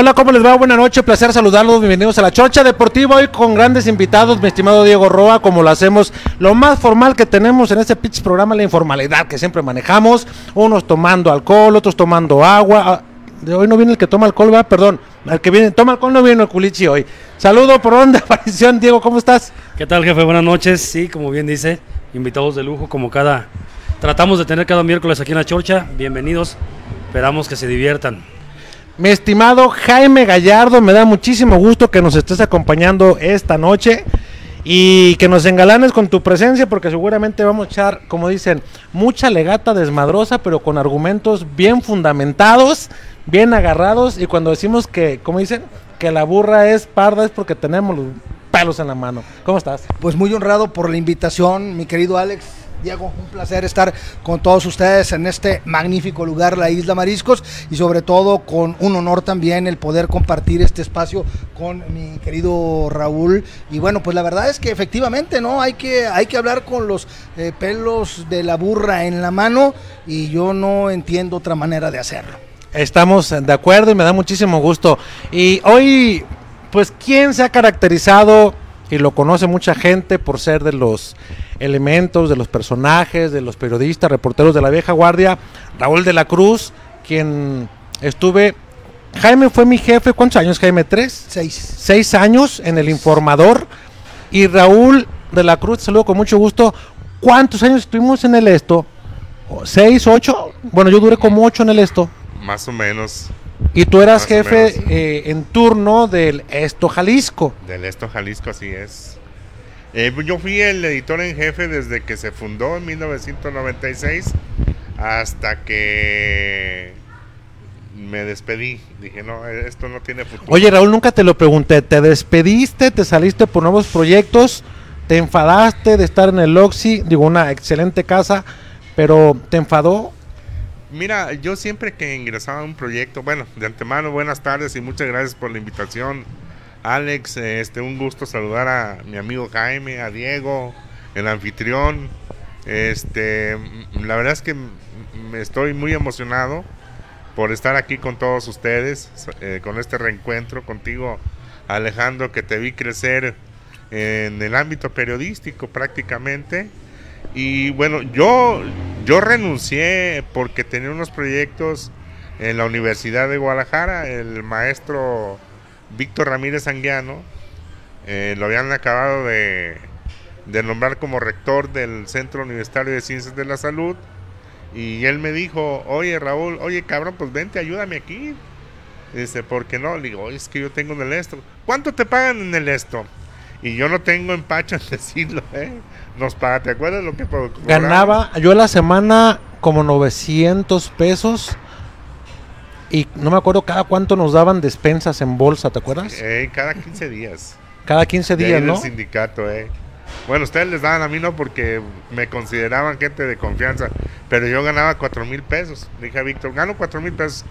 Hola, ¿cómo les va? Buenas noches, placer saludarlos, bienvenidos a la Chorcha Deportiva, hoy con grandes invitados, mi estimado Diego Roa, como lo hacemos, lo más formal que tenemos en este pitch programa, la informalidad que siempre manejamos, unos tomando alcohol, otros tomando agua, ah, de hoy no viene el que toma alcohol, va, perdón, el que viene, toma alcohol no viene el culichi hoy. Saludo por onda, aparición, Diego, ¿cómo estás? ¿Qué tal, jefe? Buenas noches, sí, como bien dice, invitados de lujo, como cada, tratamos de tener cada miércoles aquí en la Chorcha, bienvenidos, esperamos que se diviertan. Mi estimado Jaime Gallardo, me da muchísimo gusto que nos estés acompañando esta noche y que nos engalanes con tu presencia porque seguramente vamos a echar, como dicen, mucha legata desmadrosa, pero con argumentos bien fundamentados, bien agarrados y cuando decimos que, como dicen, que la burra es parda es porque tenemos los pelos en la mano. ¿Cómo estás? Pues muy honrado por la invitación, mi querido Alex. Diego, un placer estar con todos ustedes en este magnífico lugar, la Isla Mariscos, y sobre todo con un honor también el poder compartir este espacio con mi querido Raúl. Y bueno, pues la verdad es que efectivamente, ¿no? Hay que, hay que hablar con los eh, pelos de la burra en la mano y yo no entiendo otra manera de hacerlo. Estamos de acuerdo y me da muchísimo gusto. Y hoy, pues, ¿quién se ha caracterizado y lo conoce mucha gente por ser de los elementos, de los personajes, de los periodistas, reporteros de la vieja guardia, Raúl de la Cruz, quien estuve... Jaime fue mi jefe, ¿cuántos años Jaime? ¿Tres? Seis. Seis años en el informador. Y Raúl de la Cruz, saludo con mucho gusto. ¿Cuántos años estuvimos en el esto? ¿Seis, ocho? Bueno, yo duré como ocho en el esto. Más o menos. Y tú eras jefe eh, en turno del Esto Jalisco. Del Esto Jalisco, así es. Eh, yo fui el editor en jefe desde que se fundó en 1996 hasta que me despedí. Dije, no, esto no tiene futuro. Oye, Raúl, nunca te lo pregunté. ¿Te despediste? ¿Te saliste por nuevos proyectos? ¿Te enfadaste de estar en el Oxy? Digo, una excelente casa, pero ¿te enfadó? Mira, yo siempre que ingresaba a un proyecto, bueno, de antemano, buenas tardes y muchas gracias por la invitación. Alex, este, un gusto saludar a mi amigo Jaime, a Diego, el anfitrión. Este, la verdad es que estoy muy emocionado por estar aquí con todos ustedes, eh, con este reencuentro contigo, Alejandro, que te vi crecer en el ámbito periodístico prácticamente y bueno, yo, yo renuncié porque tenía unos proyectos en la Universidad de Guadalajara. El maestro Víctor Ramírez Anguiano eh, lo habían acabado de, de nombrar como rector del Centro Universitario de Ciencias de la Salud. Y él me dijo, oye Raúl, oye cabrón, pues vente, ayúdame aquí. Dice, ¿por qué no? Le digo, es que yo tengo en el esto. ¿Cuánto te pagan en el esto? Y yo no tengo empacho en decirlo, ¿eh? Nos paga, ¿te acuerdas lo que Ganaba yo a la semana como 900 pesos. Y no me acuerdo cada cuánto nos daban despensas en bolsa, ¿te acuerdas? Eh, cada 15 días. Cada 15 días, ¿no? El sindicato, eh. Bueno, ustedes les daban a mí no porque me consideraban gente de confianza, pero yo ganaba 4 mil pesos. dije a Víctor, gano 4 mil pesos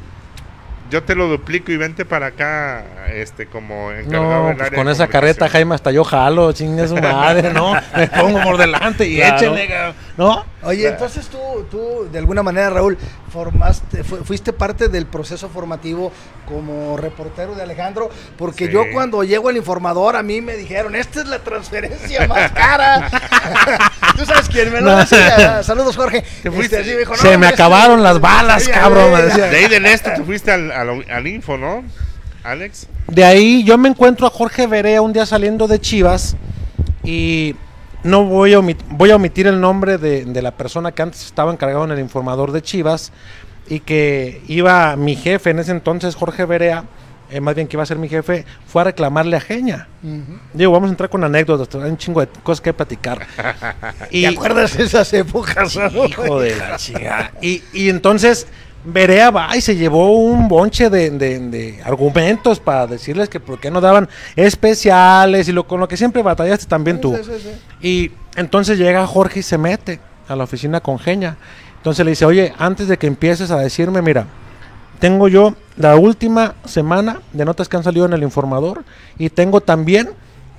yo te lo duplico y vente para acá, este, como encargado no, pues con esa carreta, Jaime, hasta yo jalo, chingue su madre, ¿no? Me pongo por delante y échenle, ¿no? Oye, entonces tú, tú, de alguna manera, Raúl, formaste, fuiste parte del proceso formativo como reportero de Alejandro, porque yo cuando llego al informador, a mí me dijeron, esta es la transferencia más cara. tú sabes quién me lo decía. Saludos, Jorge. Este, Se me acabaron las balas, cabrón. De ahí del este, tú fuiste al al, info, ¿no? Alex. De ahí yo me encuentro a Jorge Berea un día saliendo de Chivas y no voy a, omitir, voy a omitir el nombre de, la persona que antes estaba encargado en el informador de Chivas y que iba mi jefe en ese entonces, Jorge Berea, eh, más bien que iba a ser mi jefe, fue a reclamarle a Geña. Digo, vamos a entrar con anécdotas, hay un chingo de cosas que platicar. y, ¿Te acuerdas de esas épocas? Hijo de la chica. Y, y entonces Berea va y se llevó un bonche de, argumentos para decirles que por qué no daban especiales y lo con lo que siempre batallaste también tú. y entonces llega Jorge y se mete a la oficina con Genia. Entonces le dice, oye, antes de que empieces a decirme, mira, tengo yo la última semana de notas que han salido en el informador y tengo también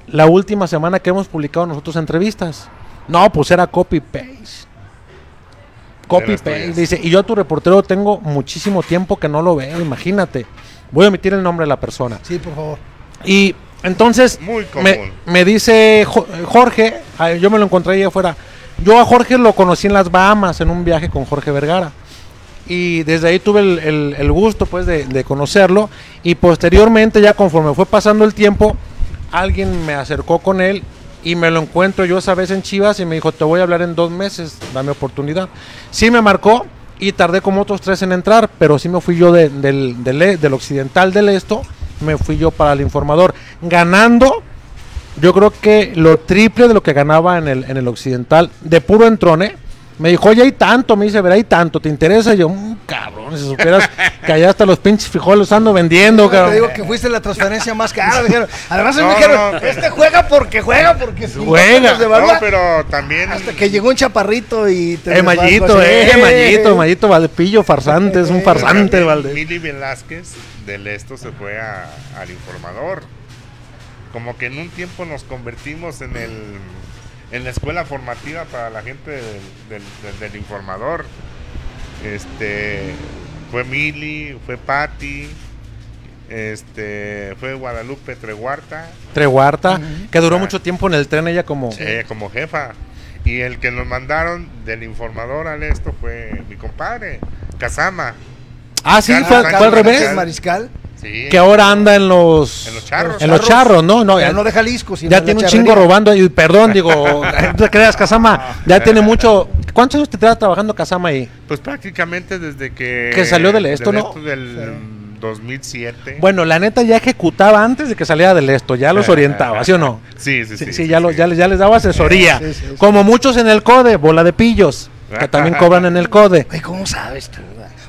la última semana que hemos publicado nosotros entrevistas. No, pues era copy-paste Copy paste. Dice, y yo a tu reportero tengo muchísimo tiempo que no lo veo, imagínate. Voy a omitir el nombre de la persona. Sí, por favor. Y entonces Muy me, común. me dice Jo- Jorge, ah, yo me lo encontré ahí afuera. Yo a Jorge lo conocí en las Bahamas en un viaje con Jorge Vergara. Y desde ahí tuve el, el- el gusto pues de, de conocerlo. Y posteriormente, ya conforme fue pasando el tiempo, alguien me acercó con él y me lo encuentro yo esa vez en Chivas y me dijo, te voy a hablar en dos meses, dame oportunidad. Sí me marcó y tardé como otros tres en entrar, pero sí me fui yo de- del, del, e- del occidental del esto, me fui yo para el informador, ganando yo creo que lo triple de lo que ganaba en el, en el occidental, de puro entrone. Me dijo, oye, hay tanto, me dice, ver, hay tanto, ¿te interesa? Yo, "Mm, cabrón, si supieras que allá hasta los pinches frijoles los ando vendiendo, Te cabrón. digo que fuiste la transferencia más cara. me dijeron. Además, a mí No, me dijeron, no, este juega porque juega, porque si no, Juega. devalúa". No, pero también. Hasta que llegó un chaparrito y te Eh, Mayito, eh, Mayito, Mayito Valdepillo, farsante, es un farsante el Valde. Mili Velázquez del Esto se fue a- al informador. Como que en un tiempo nos convertimos en el en la escuela formativa para la gente del, del- del- del informador. Este fue Mili, fue Patti, este fue Guadalupe Treguarta, Treguarta, que duró Ah. mucho tiempo en el tren ella como... ella como jefa. Y el que nos mandaron del informador al esto fue mi compadre, Kazama. Ah, sí, Carlos fue, Sánchez fue al revés. Mariscal. Sí. Que ahora anda en los... En los charros. En los charros, ¿no? No, ya ya, no de Jalisco, sino ya tiene un charrería. chingo robando. Y perdón, digo, no te creas, Casama. Ya tiene mucho... ¿Cuántos años te quedas trabajando Casama ahí? Pues prácticamente desde que... Que salió del esto, ¿no? del 2007. Bueno, la neta ya ejecutaba antes de que saliera del esto, ya los orientaba, ¿sí o no? Sí, sí, Sí, sí. sí, ya, lo- ya, les- ya les daba asesoría. Sí, sí, sí. Como muchos en el CODE, bola de pillos, que también cobran en el CODE. Ay, ¿cómo sabes tú?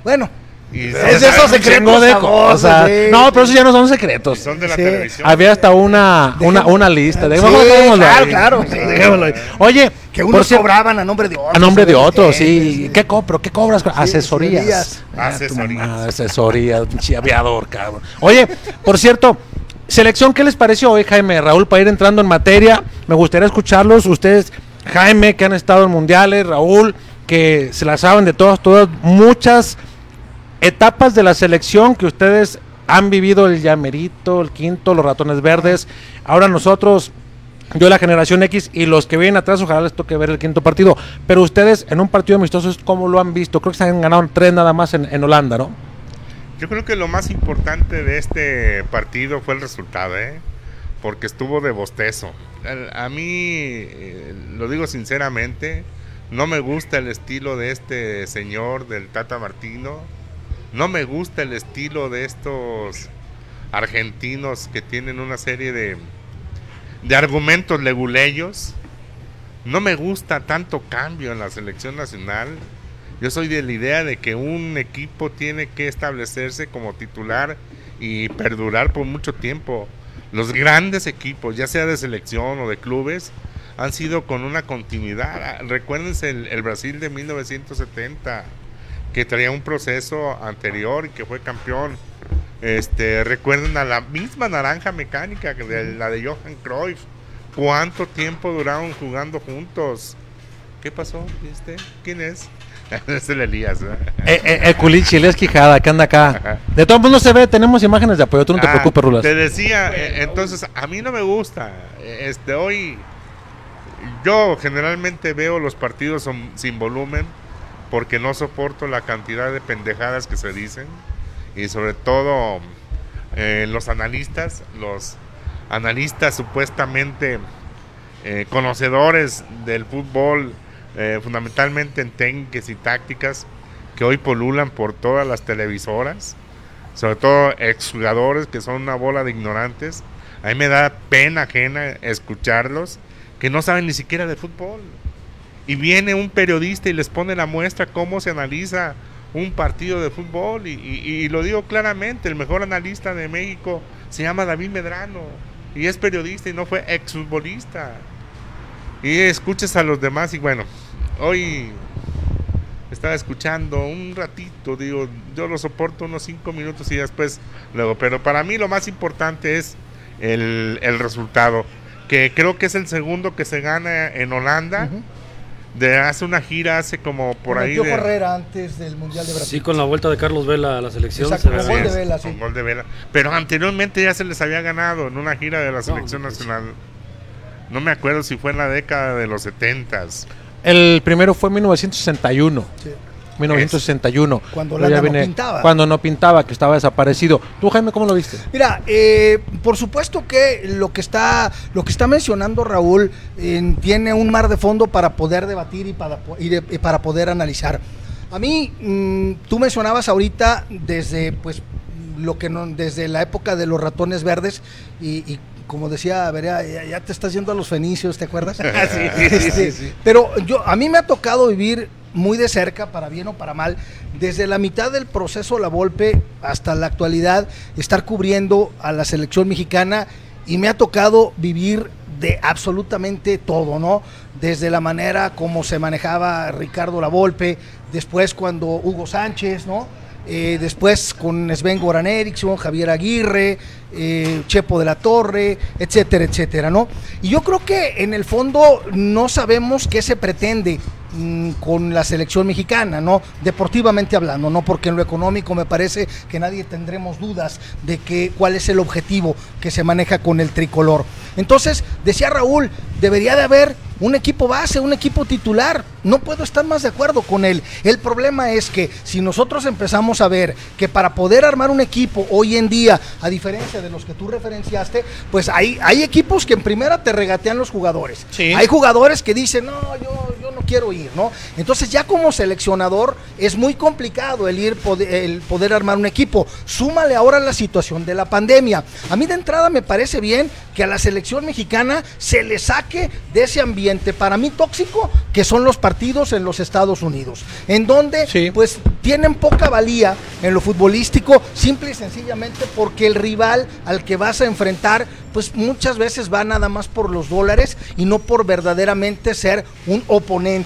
Bueno, Y Es esos secretos chingo de sabrosos, cosas. sí, No, pero esos ya no son secretos. son de la Sí. televisión. Había hasta una, una, una lista. Sí, claro, ahí. claro, ahí. Oye, que por unos cobraban a nombre de otros. a nombre de otros, Sí, sí. ¿Qué cobro? ¿Qué cobras? Asesorías. asesorías. Ah, Asesorías. Asesorías, pinche aviador, cabrón. Oye, por cierto, selección, ¿qué les pareció hoy, Jaime? Raúl, para ir entrando en materia, me gustaría escucharlos. Ustedes, Jaime, que han estado en mundiales, Raúl, que se la saben de todas, todas, muchas etapas de la selección que ustedes han vivido el llamerito, el quinto, los ratones verdes. Ahora nosotros, yo la generación X y los que vienen atrás, ojalá les toque ver el quinto partido. Pero ustedes en un partido amistoso, ¿cómo lo han visto? Creo que se han ganado tres nada más en, Holanda, ¿no? Yo creo que lo más importante de este partido fue el resultado, ¿eh? Porque estuvo de bostezo. A mí, eh, lo digo sinceramente, no me gusta el estilo de este señor, del Tata Martino. No me gusta el estilo de estos argentinos que tienen una serie de, de argumentos leguleyos. No me gusta tanto cambio en la selección nacional. Yo soy de la idea de que un equipo tiene que establecerse como titular y perdurar por mucho tiempo. Los grandes equipos, ya sea de selección o de clubes, han sido con una continuidad. Ah, Recuérdense el, el Brasil de 1970, que traía un proceso anterior y que fue campeón. Este, recuerden a la misma naranja mecánica que de la de Johan Cruyff. ¿Cuánto tiempo duraron jugando juntos? ¿Qué pasó? ¿Viste? ¿Quién es? es el Elías. Eh, eh, el culichi, el Quijada, que anda acá. De todos modos no se ve, tenemos imágenes de apoyo, tú no te Ah, preocupes, Rulas. Te decía, eh, entonces a mí no me gusta. Este hoy yo generalmente veo los partidos son- sin volumen porque no soporto la cantidad de pendejadas que se dicen y sobre todo eh, los analistas, los analistas supuestamente eh, conocedores del fútbol, eh, fundamentalmente en técnicas y tácticas, que hoy polulan por todas las televisoras, sobre todo exjugadores que son una bola de ignorantes. A mí me da pena ajena escucharlos, que no saben ni siquiera de fútbol. Y viene un periodista y les pone la muestra cómo se analiza un partido de fútbol. Y, lo digo claramente, el mejor analista de México se llama David Medrano. Y es periodista y no fue exfutbolista. Y escuches a los demás y bueno, hoy estaba escuchando un ratito, digo, yo lo soporto unos cinco minutos y después luego, pero para mí lo más importante es el, el resultado, que creo que es el segundo que se gana en Holanda, de hace una gira hace como por Con ahí de Herrera antes del Mundial de Brasil. Sí, con la vuelta de Carlos Vela a la selección. Exacto, se con gol de Vela, con sí. gol de Vela. Pero anteriormente ya se les había ganado en una gira de la selección pues, nacional. No me acuerdo si fue en la década de los setentas. El primero fue en 1961. Sí. 1961. Cuando Luego Landa ya no pintaba. Cuando no pintaba, que estaba desaparecido. ¿Tú, Jaime, cómo lo viste? Mira, eh, por supuesto que lo que está, lo que está mencionando Raúl eh, tiene un mar de fondo para poder debatir y para, po- y de- y para poder analizar. A mí, mm, tú mencionabas ahorita desde, pues, lo que no, desde la época de los ratones verdes y, y como decía, Berea, ya, ya te estás yendo a los fenicios, ¿te acuerdas? Este, Pero yo, a mí me ha tocado vivir muy de cerca, para bien o para mal, desde la mitad del proceso La Volpe hasta la actualidad, estar cubriendo a la selección mexicana y me ha tocado vivir de absolutamente todo, ¿no? Desde la manera como se manejaba Ricardo La Volpe, después cuando Hugo Sánchez, ¿no? Eh, después con Sven Goran Eriksson, Javier Aguirre, eh, Chepo de la Torre, etcétera, etcétera, ¿no? Y yo creo que en el fondo no sabemos qué se pretende mm, con la selección mexicana, ¿no? Deportivamente hablando, ¿no? Porque en lo económico me parece que nadie tendremos dudas de que cuál es el objetivo que se maneja con el tricolor. Entonces, decía Raúl, debería de haber un equipo base, un equipo titular. No puedo estar más de acuerdo con él. El problema es que si nosotros empezamos a ver que para poder armar un equipo hoy en día, a diferencia de los que tú referenciaste, pues hay, hay equipos que en primera te regatean los jugadores. Sí. Hay jugadores que dicen, no, yo, yo no quiero ir, ¿no? Entonces ya como seleccionador es muy complicado el ir, el poder armar un equipo. Súmale ahora la situación de la pandemia. A mí de entrada me parece bien que a la selección mexicana se le saque de ese ambiente para mí tóxico que son los partidos en los Estados Unidos, en donde Sí. pues tienen poca valía en lo futbolístico, simple y sencillamente porque el rival al que vas a enfrentar, pues muchas veces va nada más por los dólares y no por verdaderamente ser un oponente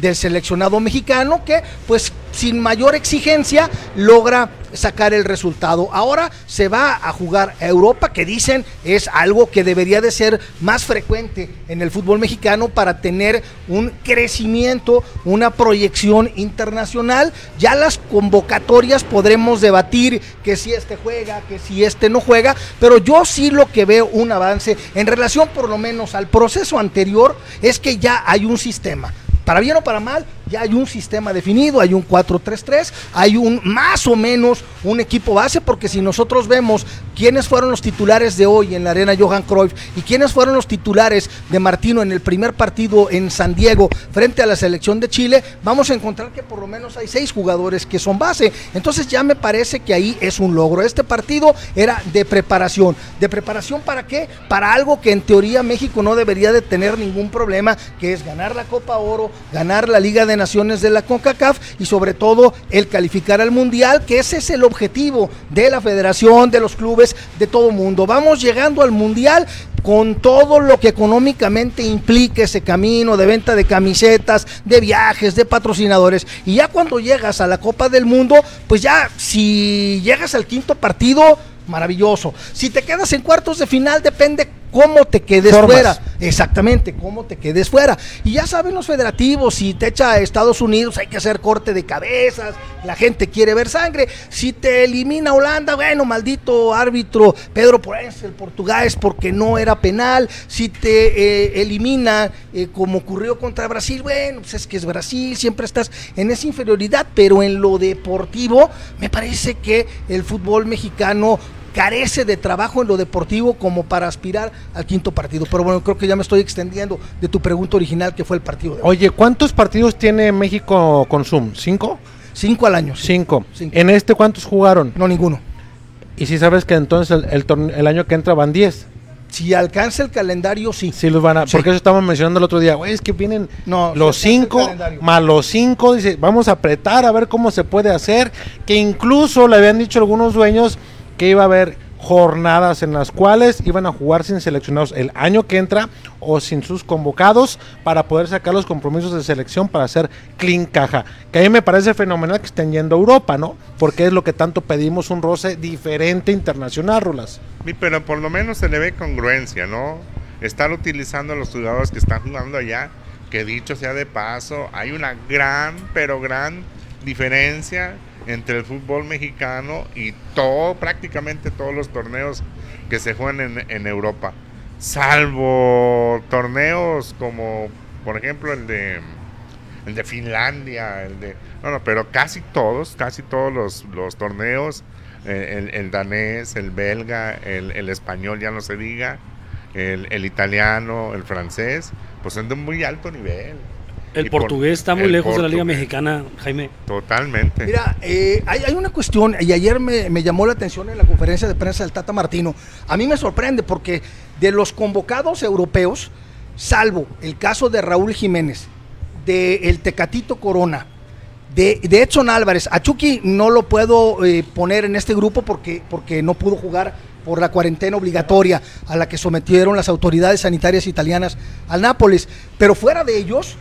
del seleccionado mexicano que pues sin mayor exigencia logra sacar el resultado. Ahora se va a jugar a Europa, que dicen es algo que debería de ser más frecuente en el fútbol mexicano para tener un crecimiento, una proyección internacional. Ya las convocatorias podremos debatir que si este juega, que si este no juega, pero yo sí lo que veo un avance en relación por lo menos al proceso anterior es que ya hay un sistema. Para bien o para mal, ya hay un sistema definido, hay un 4-3-3, hay un más o menos un equipo base, porque si nosotros vemos quiénes fueron los titulares de hoy en la arena Johan Cruyff y quiénes fueron los titulares de Martino en el primer partido en San Diego frente a la selección de Chile, vamos a encontrar que por lo menos hay seis jugadores que son base. Entonces ya me parece que ahí es un logro. Este partido era de preparación. ¿De preparación para qué? Para algo que en teoría México no debería de tener ningún problema, que es ganar la Copa Oro, ganar la Liga de Naciones de la CONCACAF y sobre todo el calificar al Mundial, que ese es el objetivo de la federación, de los clubes, de todo mundo. Vamos llegando al Mundial con todo lo que económicamente implica ese camino de venta de camisetas, de viajes, de patrocinadores. Y ya cuando llegas a la Copa del Mundo, pues ya si llegas al quinto partido, maravilloso. Si te quedas en cuartos de final, depende cómo te quedes Formas. fuera. Exactamente, cómo te quedes fuera. Y ya saben los federativos, si te echa a Estados Unidos hay que hacer corte de cabezas, la gente quiere ver sangre. Si te elimina Holanda, bueno, maldito árbitro Pedro Porens, el portugués, porque no era penal. Si te eh, elimina, eh, como ocurrió contra Brasil, bueno, pues es que es Brasil, siempre estás en esa inferioridad, pero en lo deportivo, me parece que el fútbol mexicano carece de trabajo en lo deportivo como para aspirar al quinto partido. Pero bueno, creo que ya me estoy extendiendo de tu pregunta original que fue el partido de hoy. Oye, ¿cuántos partidos tiene México con Zoom? ¿Cinco? Cinco al año. sí. Cinco. Cinco. ¿En este cuántos jugaron? No, ninguno. Y si sabes que entonces el, el, torne- el año que entra van 10. Si alcanza el calendario, sí. Sí los van a... Sí. Porque eso estábamos mencionando el otro día. Güey, es que vienen No, los cinco más los cinco. Dice, vamos a apretar a ver cómo se puede hacer. Que incluso le habían dicho algunos dueños que iba a haber jornadas en las cuales iban a jugar sin seleccionados el año que entra o sin sus convocados para poder sacar los compromisos de selección para hacer clean caja. Que a mí me parece fenomenal que estén yendo a Europa, ¿no? Porque es lo que tanto pedimos, un roce diferente internacional, Rulas. Sí, pero por lo menos se le ve congruencia, ¿no? Estar utilizando a los jugadores que están jugando allá que dicho sea de paso, hay una gran, pero gran diferencia entre el fútbol mexicano y todo, prácticamente todos los torneos que se juegan en, Europa. Salvo torneos como, por ejemplo, el de el de Finlandia, el de... Bueno, pero casi todos, casi todos los, los torneos, eh, el, el danés, el belga, el, el español, ya no se diga, el, el italiano, el francés, pues son de muy alto nivel. El portugués está muy lejos de la Liga Mexicana, Jaime. Totalmente. Mira, eh, hay, hay una cuestión, y ayer me, me llamó la atención en la conferencia de prensa del Tata Martino. A mí me sorprende porque de los convocados europeos, salvo el caso de Raúl Jiménez, de el Tecatito Corona, de, de Edson Álvarez, a Chucky no lo puedo eh, poner en este grupo porque, porque no pudo jugar por la cuarentena obligatoria a la que sometieron las autoridades sanitarias italianas al Nápoles. Pero fuera de ellos,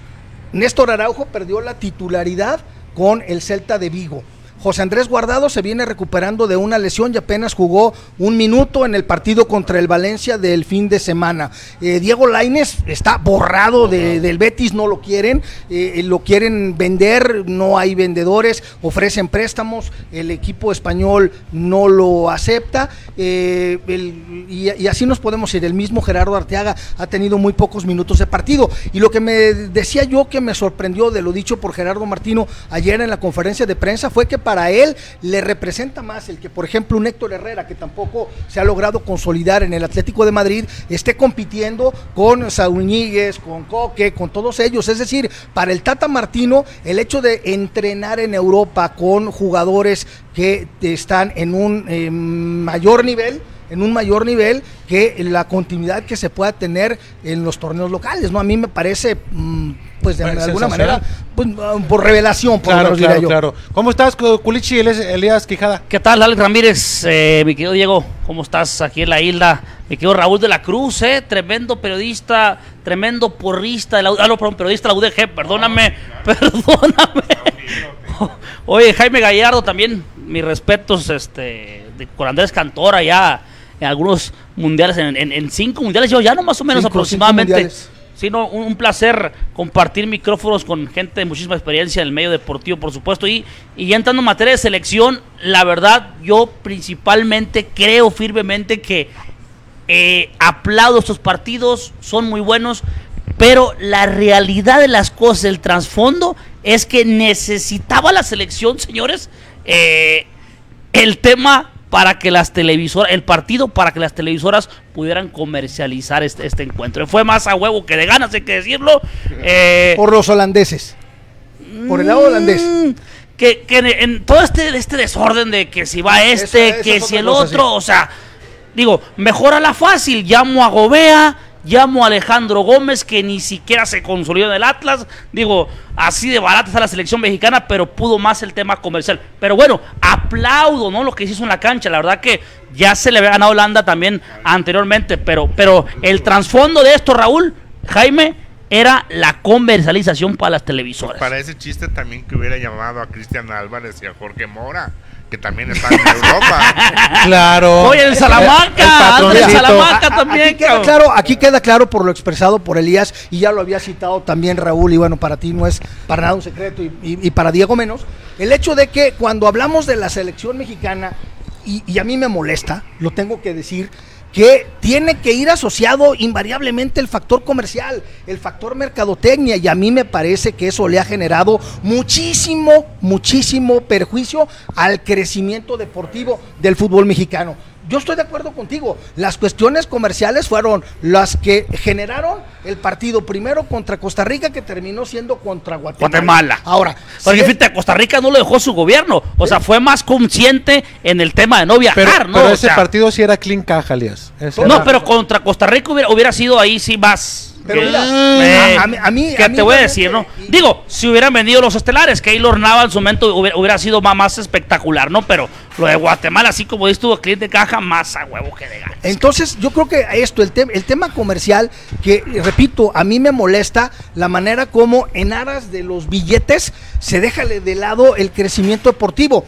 Néstor Araujo perdió la titularidad con el Celta de Vigo. José Andrés Guardado se viene recuperando de una lesión y apenas jugó un minuto en el partido contra el Valencia del fin de semana. Eh, Diego Laines está borrado de- del Betis, no lo quieren, eh, lo quieren vender, no hay vendedores, ofrecen préstamos, el equipo español no lo acepta eh, el- y, y así nos podemos ir. El mismo Gerardo Arteaga ha tenido muy pocos minutos de partido. Y lo que me decía yo que me sorprendió de lo dicho por Gerardo Martino ayer en la conferencia de prensa fue que para él le representa más el que, por ejemplo, un Héctor Herrera, que tampoco se ha logrado consolidar en el Atlético de Madrid, esté compitiendo con Saúl Ñíguez, con Coque, con todos ellos. Es decir, para el Tata Martino, el hecho de entrenar en Europa con jugadores que están en un eh, mayor nivel, en un mayor nivel que la continuidad que se pueda tener en los torneos locales, ¿no? A mí me parece, mm, pues de Bueno, alguna manera, pues, ah, por revelación, por lo Claro, menos diría claro, yo. claro. ¿Cómo estás, Culichi? Elías Quijada. ¿Qué tal, Alex Ramírez? Eh, mi querido Diego, ¿cómo estás aquí en la isla? Mi querido Raúl de la Cruz, eh, tremendo periodista, tremendo porrista, de la, ah, no, perdón, periodista de la UDG, perdóname, perdóname. Oye, Jaime Gallardo también, mis respetos, este, de- con Andrés Cantora ya en algunos mundiales, en, en- en cinco mundiales, yo ya no más o menos Cinco, aproximadamente. mundiales. Sí, no, un, un placer compartir micrófonos con gente de muchísima experiencia en el medio deportivo, por supuesto. Y, y ya entrando en materia de selección, la verdad, yo principalmente creo firmemente que eh, aplaudo estos partidos, son muy buenos, pero la realidad de las cosas, el trasfondo, es que necesitaba la selección, señores, eh, el tema para que las televisoras, el partido para que las televisoras pudieran comercializar este, este encuentro. Fue más a huevo que de ganas, hay que decirlo. Eh, Por los holandeses. Por el lado holandés. Mm, Que, que en, en todo este, este desorden de que si va este, Eso- eso que si el otro, o sea, digo, mejora la fácil. Llamo a Gobea, llamo a Alejandro Gómez, que ni siquiera se consolidó en el Atlas. Digo, así de barata está la selección mexicana, pero pudo más el tema comercial. Pero bueno, aplaudo, ¿no? Lo que se hizo en la cancha. La verdad que ya se le había ganado Holanda también anteriormente, pero, pero el trasfondo de esto, Raúl, Jaime, era la comercialización para las televisoras. Para ese chiste también que hubiera llamado a Cristian Álvarez y a Jorge Mora, que también están en Europa. Claro. Oye, el Salamanca, el anda el. Salamanca también, aquí, queda claro, aquí queda claro por lo expresado por Elías y ya lo había citado también Raúl y bueno, para ti no es para nada un secreto y, y- y para Diego menos, el hecho de que cuando hablamos de la selección mexicana, y, y a mí me molesta, lo tengo que decir, que tiene que ir asociado invariablemente el factor comercial, el factor mercadotecnia, y a mí me parece que eso le ha generado muchísimo, muchísimo perjuicio al crecimiento deportivo del fútbol mexicano. Yo estoy de acuerdo contigo. Las cuestiones comerciales fueron las que generaron el partido primero contra Costa Rica que terminó siendo contra Guatemala. Guatemala. Ahora, Porque si- fíjate, Costa Rica no lo dejó su gobierno. O sea, fue más consciente en el tema de no viajar, Pero, ¿no? pero O ese sea, partido sí era clean caja, Elías. Ese No, era- pero contra Costa Rica hubiera, hubiera sido ahí sí más. Pero que- mira, eh, a- a mí- a mí- que a mí te voy a decir, ¿no? y- Digo, si hubieran vendido los estelares, Keylor Nava en su momento hubiera, hubiera sido más, más espectacular, ¿no? Pero lo de Guatemala, así como estuvo cliente de caja, más a huevo que de ganas. Entonces, yo creo que esto, el, te- el tema comercial, que repito, a mí me molesta la manera como en aras de los billetes se deja de lado el crecimiento deportivo.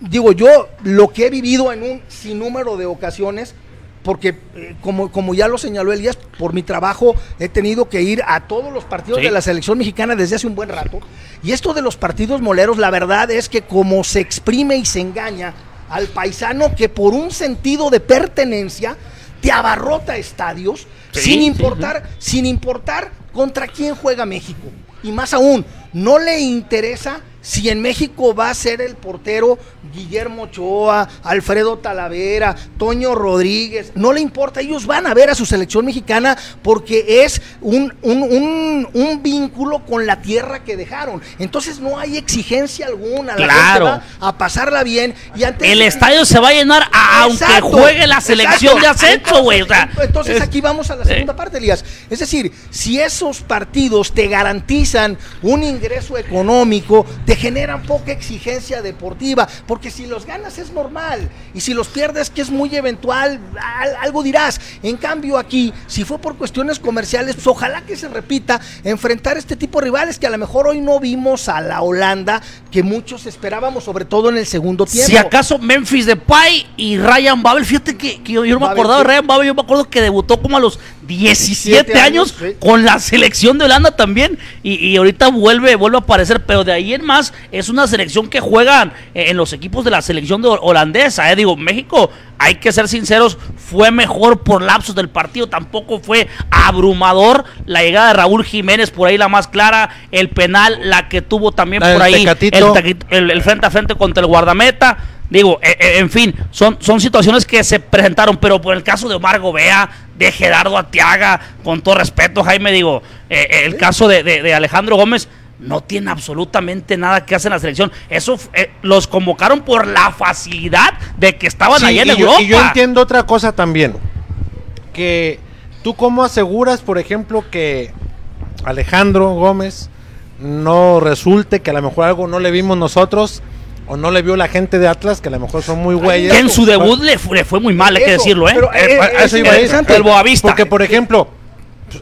Digo, yo lo que he vivido en un sinnúmero de ocasiones, porque eh, como, como ya lo señaló Elías, por mi trabajo he tenido que ir a todos los partidos Sí. de la selección mexicana desde hace un buen rato. Y esto de los partidos moleros, la verdad es que como se exprime y se engaña al paisano que por un sentido de pertenencia te abarrota estadios Sí, sin sí, importar, sin importar contra quién juega México. Y más aún, no le interesa si en México va a ser el portero Guillermo Ochoa, Alfredo Talavera, Toño Rodríguez, no le importa, ellos van a ver a su selección mexicana porque es un, un, un- un vínculo con la tierra que dejaron. Entonces no hay exigencia alguna, la Claro. gente va a pasarla bien y antes El estadio se va a llenar a- aunque juegue la selección exacto. de ascenso, güey. Entonces, entonces es- aquí vamos a la segunda parte, Elías. Es decir, si esos partidos te garantizan un ingreso económico, te generan poca exigencia deportiva, porque si los ganas es normal y si los pierdes que es muy eventual, al- algo dirás. En cambio aquí, si fue por cuestiones comerciales, pues ojalá que se repita enfrentar este tipo de rivales que a lo mejor hoy no vimos a la Holanda que muchos esperábamos, sobre todo en el segundo tiempo. Si acaso Memphis Depay y Ryan Babel, fíjate que, que yo, yo no me acordaba de. Ryan Babel, yo me acuerdo que debutó como a los 17 17 años, años, sí. con la selección de Holanda también y, y ahorita vuelve vuelve a aparecer, pero de ahí en más es una selección que juegan eh, en los equipos de la selección de holandesa, eh. digo, México, hay que ser sinceros, fue mejor por lapsos del partido, tampoco fue abrumador la llegada de Raúl Jiménez por ahí la más clara, el penal, la que tuvo también por ahí el el, el frente a frente contra el guardameta. Digo, eh, eh, en fin, son, son situaciones que se presentaron, pero por el caso de Omar Gobea, de Gerardo Atiaga, con todo respeto, Jaime, digo, eh, eh, el caso de, de- de Alejandro Gómez no tiene absolutamente nada que hacer en la selección. Eso eh, los convocaron por la facilidad de que estaban Sí, allá en y, yo, Europa. y yo entiendo otra cosa también. Que tú cómo aseguras, por ejemplo, que Alejandro Gómez no resulte que a lo mejor algo no le vimos nosotros o no le vio la gente de Atlas, que a lo mejor son muy güeyes. que en su debut le, fu- le fue muy mal, hay que decirlo, ¿eh? pero, Eh, eso iba a. El Boavista. Porque, por ejemplo,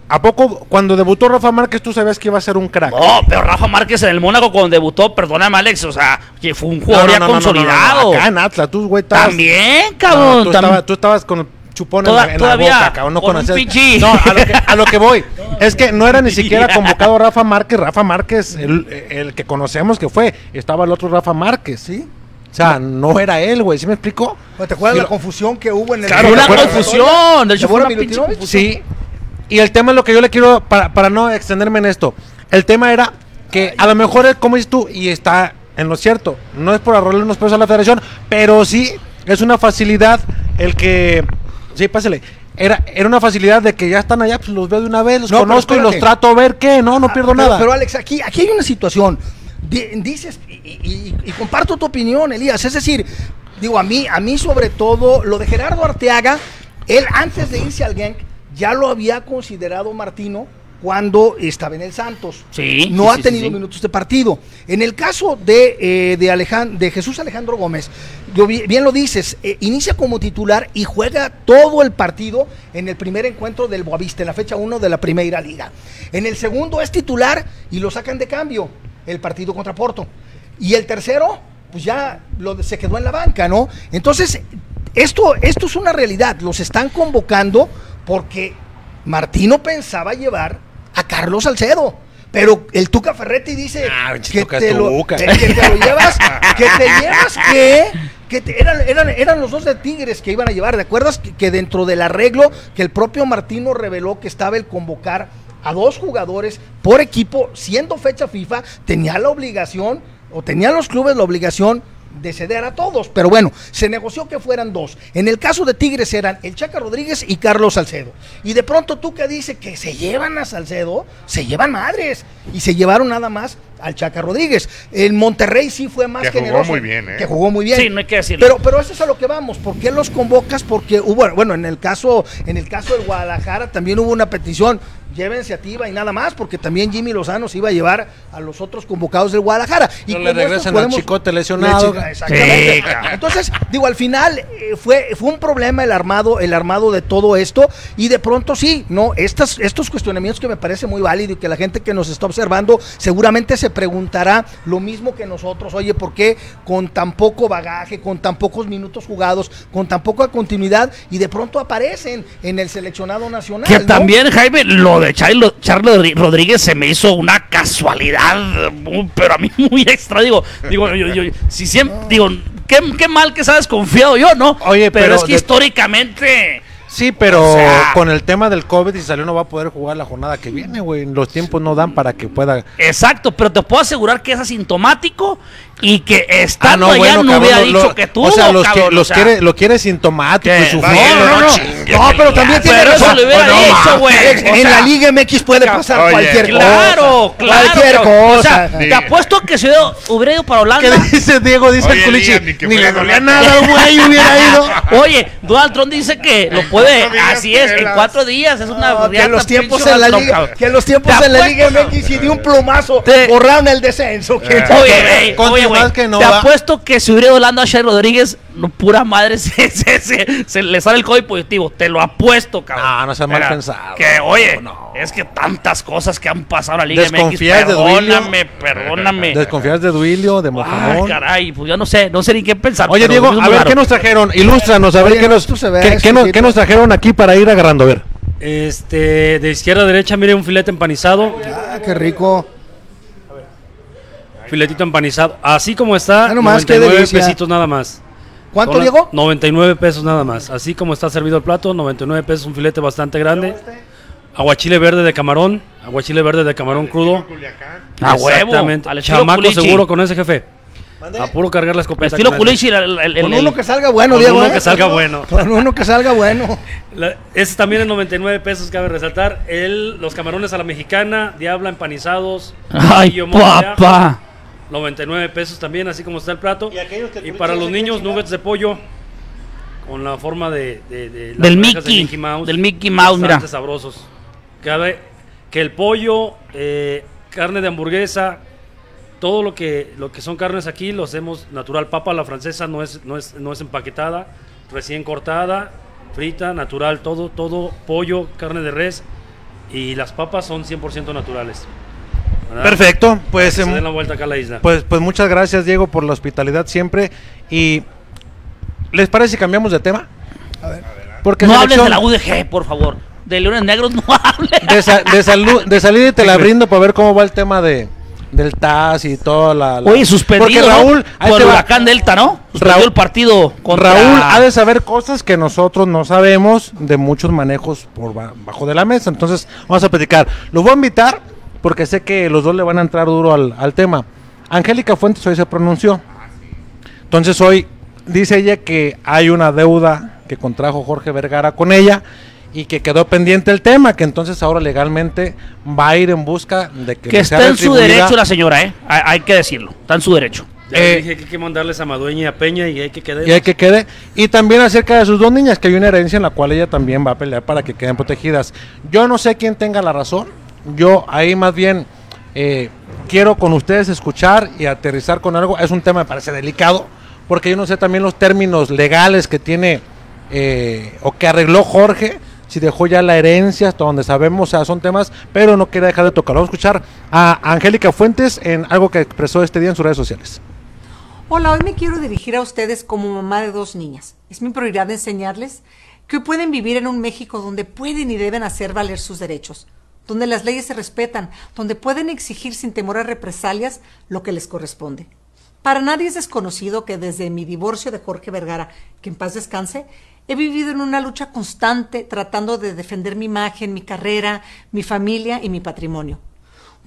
¿a poco cuando debutó Rafa Márquez tú sabías que iba a ser un crack? No, pero Rafa Márquez en el Mónaco cuando debutó, perdóname Alex, o sea, que fue un No, jugador no, ya no, no, no, no, no, consolidado. Acá en Atlas, tú, güey, estabas- También, No, cabrón. tú, tam- estabas, tú estabas con el chupón en Toda- la- en, todavía la boca, cabrón, no con un conocías. No, a lo, que, a lo que voy. Es que no era ni siquiera convocado Rafa Márquez. Rafa Márquez, el, el que conocemos que fue, estaba el otro Rafa Márquez. ¿Sí? O sea, no era él, güey. ¿Sí me explico? ¿Te acuerdas Sí, la confusión que hubo en el Claro, Fue ¿te una confusión. De hecho, fue ¿Seguro una pinche confusión. Sí. Y el tema es lo que yo le quiero, para, para no extenderme en esto. El tema era que a lo mejor, él, como dices tú, y está en lo cierto, no es por arrojarle unos pesos a la federación, pero sí es una facilidad el que. Sí, pásale. Era, era una facilidad de que ya están allá, pues los veo de una vez, los No, conozco y los trato a ver qué, no, no Ah, pierdo pero- nada. Pero Alex, aquí, aquí hay una situación. Di- dices, y, y- y comparto tu opinión, Elías. Es decir, digo, a mí, a mí sobre todo, lo de Gerardo Arteaga, él antes de irse al Genk, ya lo había considerado Martino cuando estaba en el Santos. Sí, No sí, ha tenido sí. minutos de partido. En el caso de, eh, de, de Jesús Alejandro Gómez, yo bien lo dices, eh, inicia como titular y juega todo el partido en el primer encuentro del Boavista, en la fecha 1 de la Primera Liga. En el segundo es titular y lo sacan de cambio, el partido contra Porto. Y el tercero, pues ya lo, se quedó en la banca, ¿no? Entonces, esto, esto es una realidad, los están convocando porque Martino pensaba llevar a Carlos Salcedo. Pero el Tuca Ferretti dice Ah, que, te lo, que- que te lo llevas, que te llevas que, que te- eran, eran, eran los dos de Tigres que iban a llevar. ¿Te acuerdas que, que dentro del arreglo que el propio Martino reveló que estaba el convocar a dos jugadores por equipo, siendo fecha FIFA, tenía la obligación, o tenían los clubes la obligación de ceder a todos, pero bueno, se negoció que fueran dos. En el caso de Tigres eran el Chaca Rodríguez y Carlos Salcedo. Y de pronto tú que dice que se llevan a Salcedo, se llevan madres. Y se llevaron nada más al Chaca Rodríguez. El Monterrey sí fue más Que jugó generoso. muy bien, ¿eh? Que jugó muy bien. Sí, no hay que decirlo. Pero, pero eso es a lo que vamos. ¿Por qué los convocas? Porque hubo, bueno, en el caso, en el caso del Guadalajara también hubo una petición. Llévense a Tiva y nada más, porque también Jimmy Lozano se iba a llevar a los otros convocados del Guadalajara. Y No le regresan al Chicote lesionado. Le- Exactamente. Entonces, digo, al final eh, fue, fue un problema el armado, el armado de todo esto, y de pronto sí, no, estas, estos cuestionamientos que me parece muy válido y que la gente que nos está observando seguramente se preguntará lo mismo que nosotros, oye, ¿por qué con tan poco bagaje, con tan pocos minutos jugados, con tan poca continuidad, y de pronto aparecen en el seleccionado nacional? Que ¿no? también, Jaime, lo de Charles Rodríguez se me hizo una casualidad, muy- pero a mí muy extra. Digo, digo, yo, yo- si siempre, digo, qué, qué mal que sabes confiado yo, ¿no? Oye, pero, pero es que de- históricamente. Sí, pero O sea- con el tema del COVID, si salió no va a poder jugar la jornada que viene, güey. Los tiempos no dan para que pueda. Exacto, pero te puedo asegurar que es asintomático y que Ah, estando allá bueno, no cabrón, hubiera lo- dicho lo- que tú. O sea, los, que, los o sea, quiere, lo quiere sintomático ¿Qué? y sufriendo. No, no, no, no. chingue, No, pero también tiene Pero eso razón. lo hubiera No, dicho, güey. En, en sea, la Liga MX puede pasar Oye, cualquier Claro, cosa. claro. Cualquier cabrón. O sea, cosa. te apuesto que si hubiera, hubiera ido para Holanda. ¿Qué dice Diego? Dice Oye, el culichi. Ni le dolía nada, güey, hubiera ido. Oye, Donald Trump dice que lo puede, así es, en cuatro días, es una No, que riata, los tiempos en la liga, que los tiempos en la Liga MX y de un plumazo Te- borraron el descenso. Oye, oye, güey, que no te va. apuesto que si hubiera ido Holanda a Shea Rodríguez, no, pura madre, se, se- se- se le sale el código positivo, te lo apuesto, cabrón. No, no seas mal pensado. Que, oye, No. es que tantas cosas que han pasado en la Liga MX, Desconfías de Duilio. perdóname, perdóname. Desconfías de Duilio, de Ay, Mojamón. caray, pues yo no sé, no sé ni qué pensar. Oye, Diego, a ver, raro. ¿qué nos trajeron? Ilústranos, a ver, Oye, ¿qué, no, nos, qué- qué nos, qué no. nos trajeron aquí para ir agarrando? A ver. Este, de izquierda a derecha, mire un filete empanizado. Ah, qué rico. Filetito empanizado. Así como está, Ah, nomás, qué 99 delicia. pesitos nada más. ¿Cuánto, Son Diego? 99 pesos nada más. Así como está servido el plato, 99 pesos, un filete bastante grande. Aguachile verde de camarón, aguachile verde de camarón crudo. A huevo, Exactamente. Chamaco culichi. seguro con ese jefe. A puro cargar la escopeta. estilo con culichi, el, el- el- Con uno que salga bueno, Con Diego. uno ¿eh? que salga bueno. Con uno que salga bueno. La- ese también es 99 pesos, cabe resaltar. El, los camarones a la mexicana, diabla empanizados. Ay, papá. 99 pesos también, así como está el plato. Y, para los niños, nuggets de pollo con la forma de, de- de las Del de Mickey, del Mickey Mouse, mira. Bastante sabrosos. Cabe que el pollo, eh, carne de hamburguesa, todo lo que, lo que son carnes aquí lo hacemos natural. Papa a la francesa no es, no es, no es empaquetada, recién cortada, frita, natural, todo, todo pollo, carne de res y las papas son 100% naturales. ¿Verdad? Perfecto, pues, que se em, den la vuelta acá a la isla. pues, pues muchas gracias, Diego, por la hospitalidad siempre. Y ¿les parece si cambiamos de tema? Porque No hables de la UDG, por favor. De Leones Negros no hables. de, sa- de salud, de salida y te la brindo para ver cómo va el tema de del TAS y toda la, la- Oye, suspendido, Porque ¿no? Raúl, ahí Por el huracán Delta, ¿no? Suspendió Raúl- el partido contra... Raúl ha de saber cosas que nosotros no sabemos de muchos manejos por ba- bajo de la mesa. Entonces, vamos a platicar. Los voy a invitar porque sé que los dos le van a entrar duro al, al tema. Angélica Fuentes hoy se pronunció. Entonces, hoy dice ella que hay una deuda que contrajo Jorge Vergara con ella y que quedó pendiente el tema, que entonces ahora legalmente va a ir en busca de que, Que está en su derecho la señora, ¿eh? Hay, hay que decirlo. Está en su derecho. Ya eh, dije que hay que mandarles a Madueña y a Peña y hay que quedar. y hay que quede. Y también acerca de sus dos niñas, que hay una herencia en la cual ella también va a pelear para que queden protegidas. Yo no sé quién tenga la razón. Yo ahí más bien eh, quiero con ustedes escuchar y aterrizar con algo. Es un tema, me parece delicado, porque yo no sé también los términos legales que tiene eh, o que arregló Jorge. Si dejó ya la herencia hasta donde sabemos, o sea, son temas, pero no quiere dejar de tocarlo. Vamos a escuchar a Angélica Fuentes en algo que expresó este día en sus redes sociales. Hola, hoy me quiero dirigir a ustedes como mamá de dos niñas. Es mi prioridad enseñarles que hoy pueden vivir en un México donde pueden y deben hacer valer sus derechos, donde las leyes se respetan, donde pueden exigir sin temor a represalias lo que les corresponde. Para nadie es desconocido que desde mi divorcio de Jorge Vergara, que en paz descanse, he vivido en una lucha constante tratando de defender mi imagen, mi carrera, mi familia y mi patrimonio.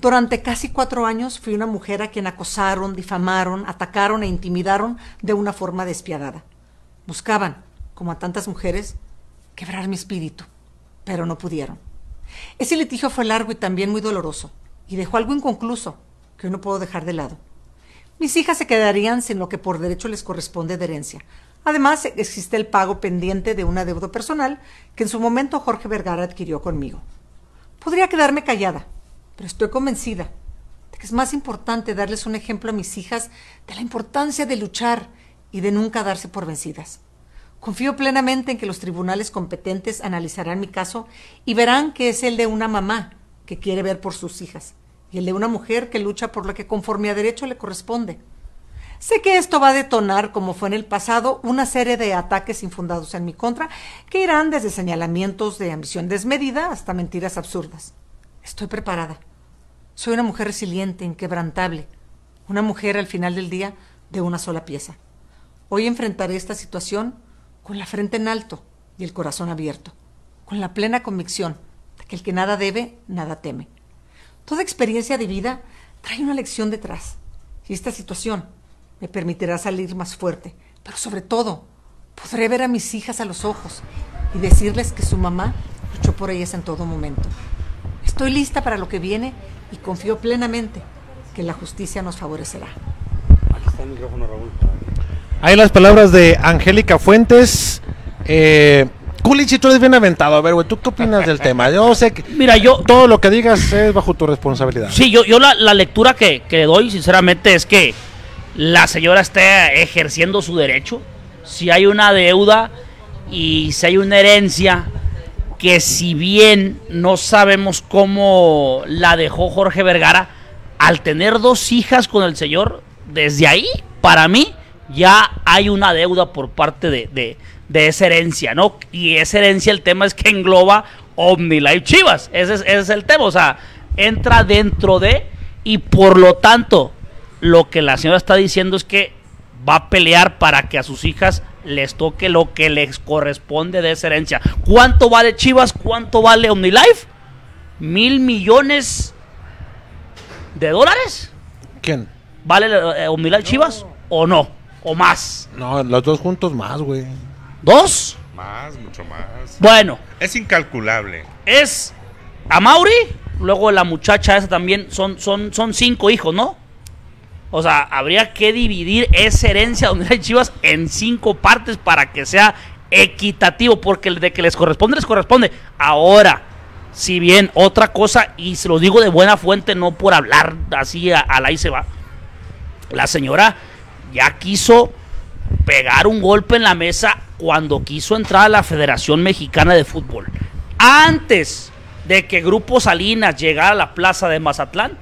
Durante casi cuatro años fui una mujer a quien acosaron, difamaron, atacaron e intimidaron de una forma despiadada. Buscaban, como a tantas mujeres, quebrar mi espíritu, pero no pudieron. Ese litigio fue largo y también muy doloroso, y dejó algo inconcluso que no puedo dejar de lado. Mis hijas se quedarían sin lo que por derecho les corresponde de herencia. Además, existe el pago pendiente de una deuda personal que en su momento Jorge Vergara adquirió conmigo. Podría quedarme callada, pero estoy convencida de que es más importante darles un ejemplo a mis hijas de la importancia de luchar y de nunca darse por vencidas. Confío plenamente en que los tribunales competentes analizarán mi caso y verán que es el de una mamá que quiere ver por sus hijas y el de una mujer que lucha por lo que conforme a derecho le corresponde. Sé que esto va a detonar, como fue en el pasado, una serie de ataques infundados en mi contra, que irán desde señalamientos de ambición desmedida hasta mentiras absurdas. Estoy preparada. Soy una mujer resiliente, inquebrantable, una mujer al final del día de una sola pieza. Hoy enfrentaré esta situación con la frente en alto y el corazón abierto, con la plena convicción de que el que nada debe, nada teme. Toda experiencia de vida trae una lección detrás. Y esta situación me permitirá salir más fuerte, pero sobre todo podré ver a mis hijas a los ojos y decirles que su mamá luchó por ellas en todo momento. Estoy lista para lo que viene y confío plenamente que la justicia nos favorecerá. Aquí está el micrófono, Raúl. Ahí las palabras de Angélica Fuentes. Eh, Kulich, tú eres bien aventado. A ver, güey, ¿tú qué opinas del tema? Yo sé que Mira, yo, todo lo que digas es bajo tu responsabilidad. Sí, yo, yo la, la lectura que, que le doy, sinceramente, es que la señora está ejerciendo su derecho. Si hay una deuda y si hay una herencia que si bien no sabemos cómo la dejó Jorge Vergara, al tener dos hijas con el señor, desde ahí, para mí, ya hay una deuda por parte de, de, de esa herencia, ¿no? Y esa herencia, el tema es que engloba OmniLife Chivas. Ese es, ese es el tema, o sea, entra dentro de, y por lo tanto, lo que la señora está diciendo es que va a pelear para que a sus hijas les toque lo que les corresponde de esa herencia. ¿Cuánto vale Chivas? ¿Cuánto vale OmniLife? ¿Mil millones de dólares? ¿Quién? ¿Vale eh, OmniLife Chivas? ¿O no? ¿O más? No, los dos juntos más, güey. ¿Dos? Más, mucho más. Bueno, Es incalculable. es a Mauri, luego la muchacha esa también, son, son, son cinco hijos, ¿no? O sea, habría que dividir esa herencia donde hay Chivas en cinco partes para que sea equitativo, porque el de que les corresponde, les corresponde. Ahora, si bien otra cosa, y se lo digo de buena fuente, no por hablar así a, a la y se va, la señora ya quiso pegar un golpe en la mesa cuando quiso entrar a la Federación Mexicana de Fútbol. Antes de que Grupo Salinas llegara a la plaza de Mazatlán,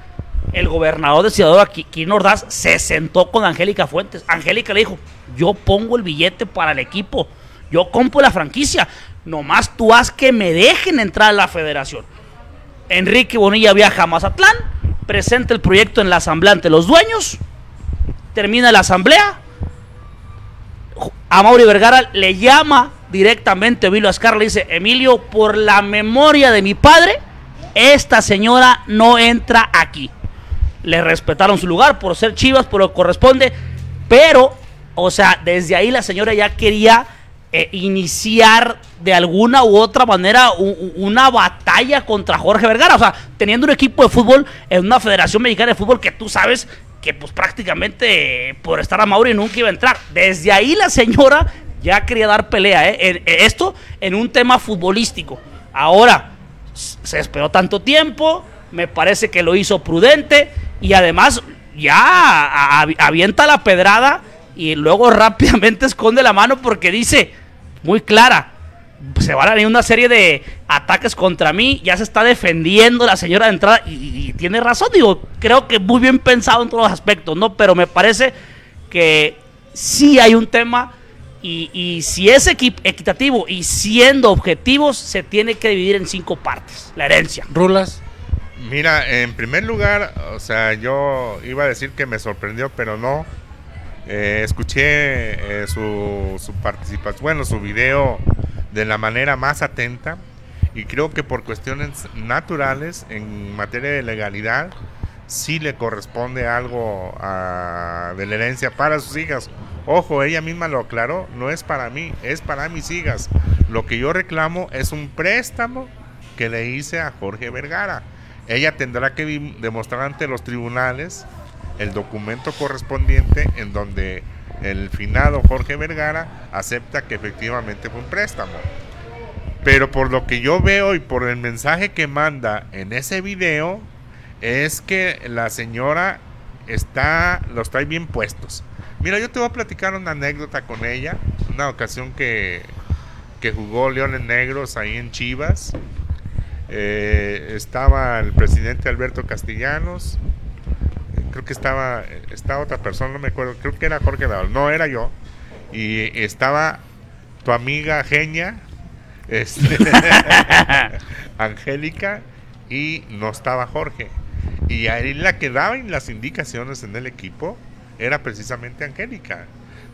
el gobernador de Ciudad Quirino Ordaz se sentó con Angélica Fuentes. Angélica le dijo, yo pongo el billete para el equipo, yo compro la franquicia, nomás tú haz que me dejen entrar a la federación. Enrique Bonilla viaja a Mazatlán, presenta el proyecto en la asamblea ante los dueños, termina la asamblea, a Mauri Vergara le llama directamente Emilio Azcar, le dice, Emilio, por la memoria de mi padre, esta señora no entra aquí. Le respetaron su lugar por ser chivas, por lo que corresponde, pero, o sea, desde ahí la señora ya quería eh, iniciar de alguna u otra manera una batalla contra Jorge Vergara. O sea, teniendo un equipo de fútbol en una federación mexicana de fútbol que tú sabes que pues prácticamente eh, por estar a Mauri nunca iba a entrar. Desde ahí la señora ya quería dar pelea, ¿eh? En esto en un tema futbolístico. Ahora, se esperó tanto tiempo, me parece que lo hizo prudente y además ya avienta la pedrada y luego rápidamente esconde la mano porque dice, muy clara, se van a venir una serie de ataques contra mí, ya se está defendiendo la señora de entrada y, y tiene razón, digo, creo que muy bien pensado en todos los aspectos, ¿no? Pero me parece que sí hay un tema y, y si es equi- equitativo y siendo objetivos, se tiene que dividir en cinco partes, la herencia. Rulas. Mira, en primer lugar, o sea, yo iba a decir que me sorprendió, pero no. Eh, escuché eh, su, su participación, bueno, su video de la manera más atenta y creo que por cuestiones naturales, en materia de legalidad, sí le corresponde algo de la herencia para sus hijas. Ojo, ella misma lo aclaró, no es para mí, es para mis hijas. Lo que yo reclamo es un préstamo que le hice a Jorge Vergara. Ella tendrá que demostrar ante los tribunales el documento correspondiente en donde el finado Jorge Vergara acepta que efectivamente fue un préstamo. Pero por lo que yo veo y por el mensaje que manda en ese video, es que la señora está, los trae bien puestos. Mira, yo te voy a platicar una anécdota con ella. Una ocasión que, que jugó Leones Negros ahí en Chivas. Eh, estaba el presidente Alberto Castellanos. Creo que estaba, estaba otra persona, no me acuerdo. Creo que era Jorge Dal. No, era yo. Y estaba tu amiga Genia, este, Angélica, y no estaba Jorge. Y ahí la que daba las indicaciones en el equipo era precisamente Angélica.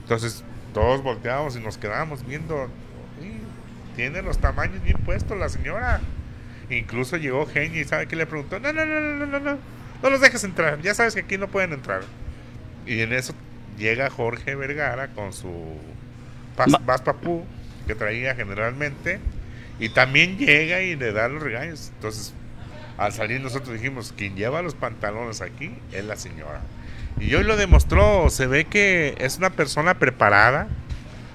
Entonces todos volteábamos y nos quedábamos viendo. "Sí, Tiene los tamaños bien puestos la señora. Incluso llegó Genia y sabe que le preguntó, no, no, no, no, no, no, no, los dejes entrar, ya sabes que aquí no pueden entrar. Y en eso llega Jorge Vergara con su Ma- Vas Papú, que traía generalmente, y también llega y le da los regaños. Entonces, al salir nosotros dijimos, quien lleva los pantalones aquí es la señora. Y hoy lo demostró, se ve que es una persona preparada,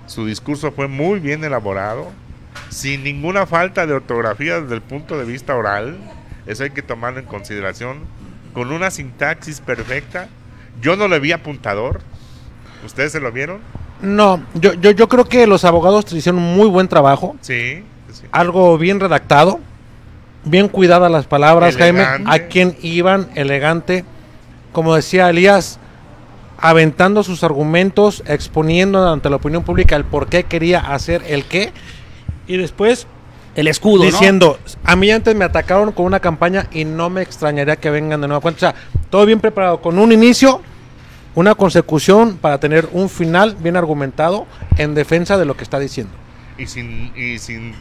su discurso fue muy bien elaborado, sin ninguna falta de ortografía desde el punto de vista oral, eso hay que tomarlo en consideración, con una sintaxis perfecta. Yo no le vi apuntador, ¿ustedes se lo vieron? No, yo, yo, yo creo que los abogados hicieron un muy buen trabajo. Sí, sí. Algo bien redactado. Bien cuidadas las palabras, Jaime. A quien iban, elegante. Como decía Elías, aventando sus argumentos, exponiendo ante la opinión pública el por qué quería hacer el qué. Y después El escudo, ¿no? diciendo, a mí antes me atacaron con una campaña y no me extrañaría que vengan de nueva cuenta. O sea, todo bien preparado, con un inicio, una consecución para tener un final bien argumentado en defensa de lo que está diciendo. y sin y sin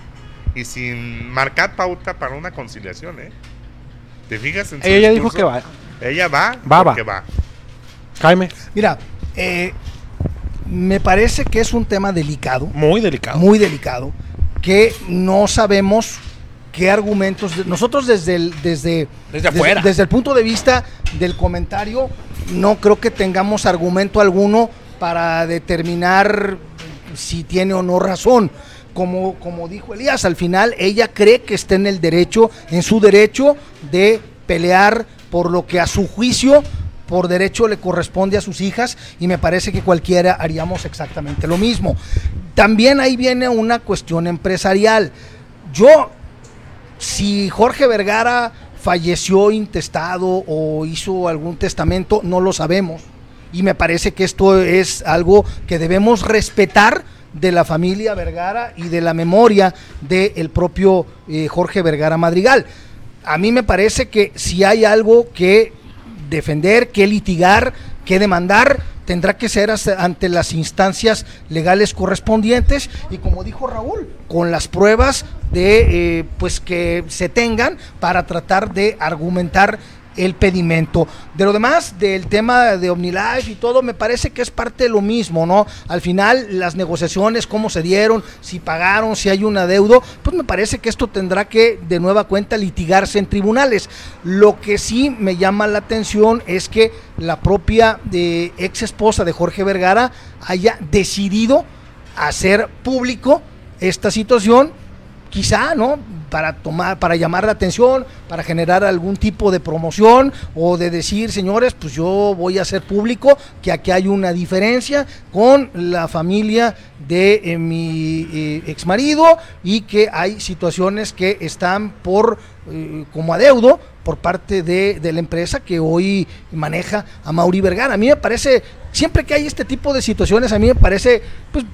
y sin marcar pauta para una conciliación, ¿eh? ¿Te fijas en su Ella dijo que va. Ella va, Va, va. va. Jaime, Mira, eh, me parece que es un tema delicado, muy delicado. muy delicado, que no sabemos qué argumentos. Nosotros desde el, desde, Desde afuera. desde el punto de vista del comentario, no creo que tengamos argumento alguno para determinar si tiene o no razón. Como, como dijo Elías, al final ella cree que está en el derecho, en su derecho de pelear por lo que a su juicio por derecho le corresponde a sus hijas y me parece que cualquiera haríamos exactamente lo mismo. También ahí viene una cuestión empresarial. Yo, si Jorge Vergara falleció intestado o hizo algún testamento, no lo sabemos. Y me parece que esto es algo que debemos respetar de la familia Vergara y de la memoria del propio eh, Jorge Vergara Madrigal. A mí me parece que si hay algo que defender, que litigar, que demandar, tendrá que ser ante las instancias legales correspondientes y como dijo Raúl, con las pruebas de eh, pues que se tengan para tratar de argumentar el pedimento. De lo demás, del tema de OmniLife y todo, me parece que es parte de lo mismo, ¿no? Al final, las negociaciones, cómo se dieron, si pagaron, si hay un adeudo, pues me parece que esto tendrá que, de nueva cuenta, litigarse en tribunales. Lo que sí me llama la atención es que la propia eh, ex esposa de Jorge Vergara haya decidido hacer público esta situación quizá, ¿no? Para tomar, para llamar la atención, para generar algún tipo de promoción o de decir, señores, pues yo voy a hacer público que aquí hay una diferencia con la familia de eh, mi eh, ex marido y que hay situaciones que están por eh, como adeudo por parte de, de la empresa que hoy maneja a Mauri Vergara. A mí me parece, siempre que hay este tipo de situaciones, a mí me parece, pues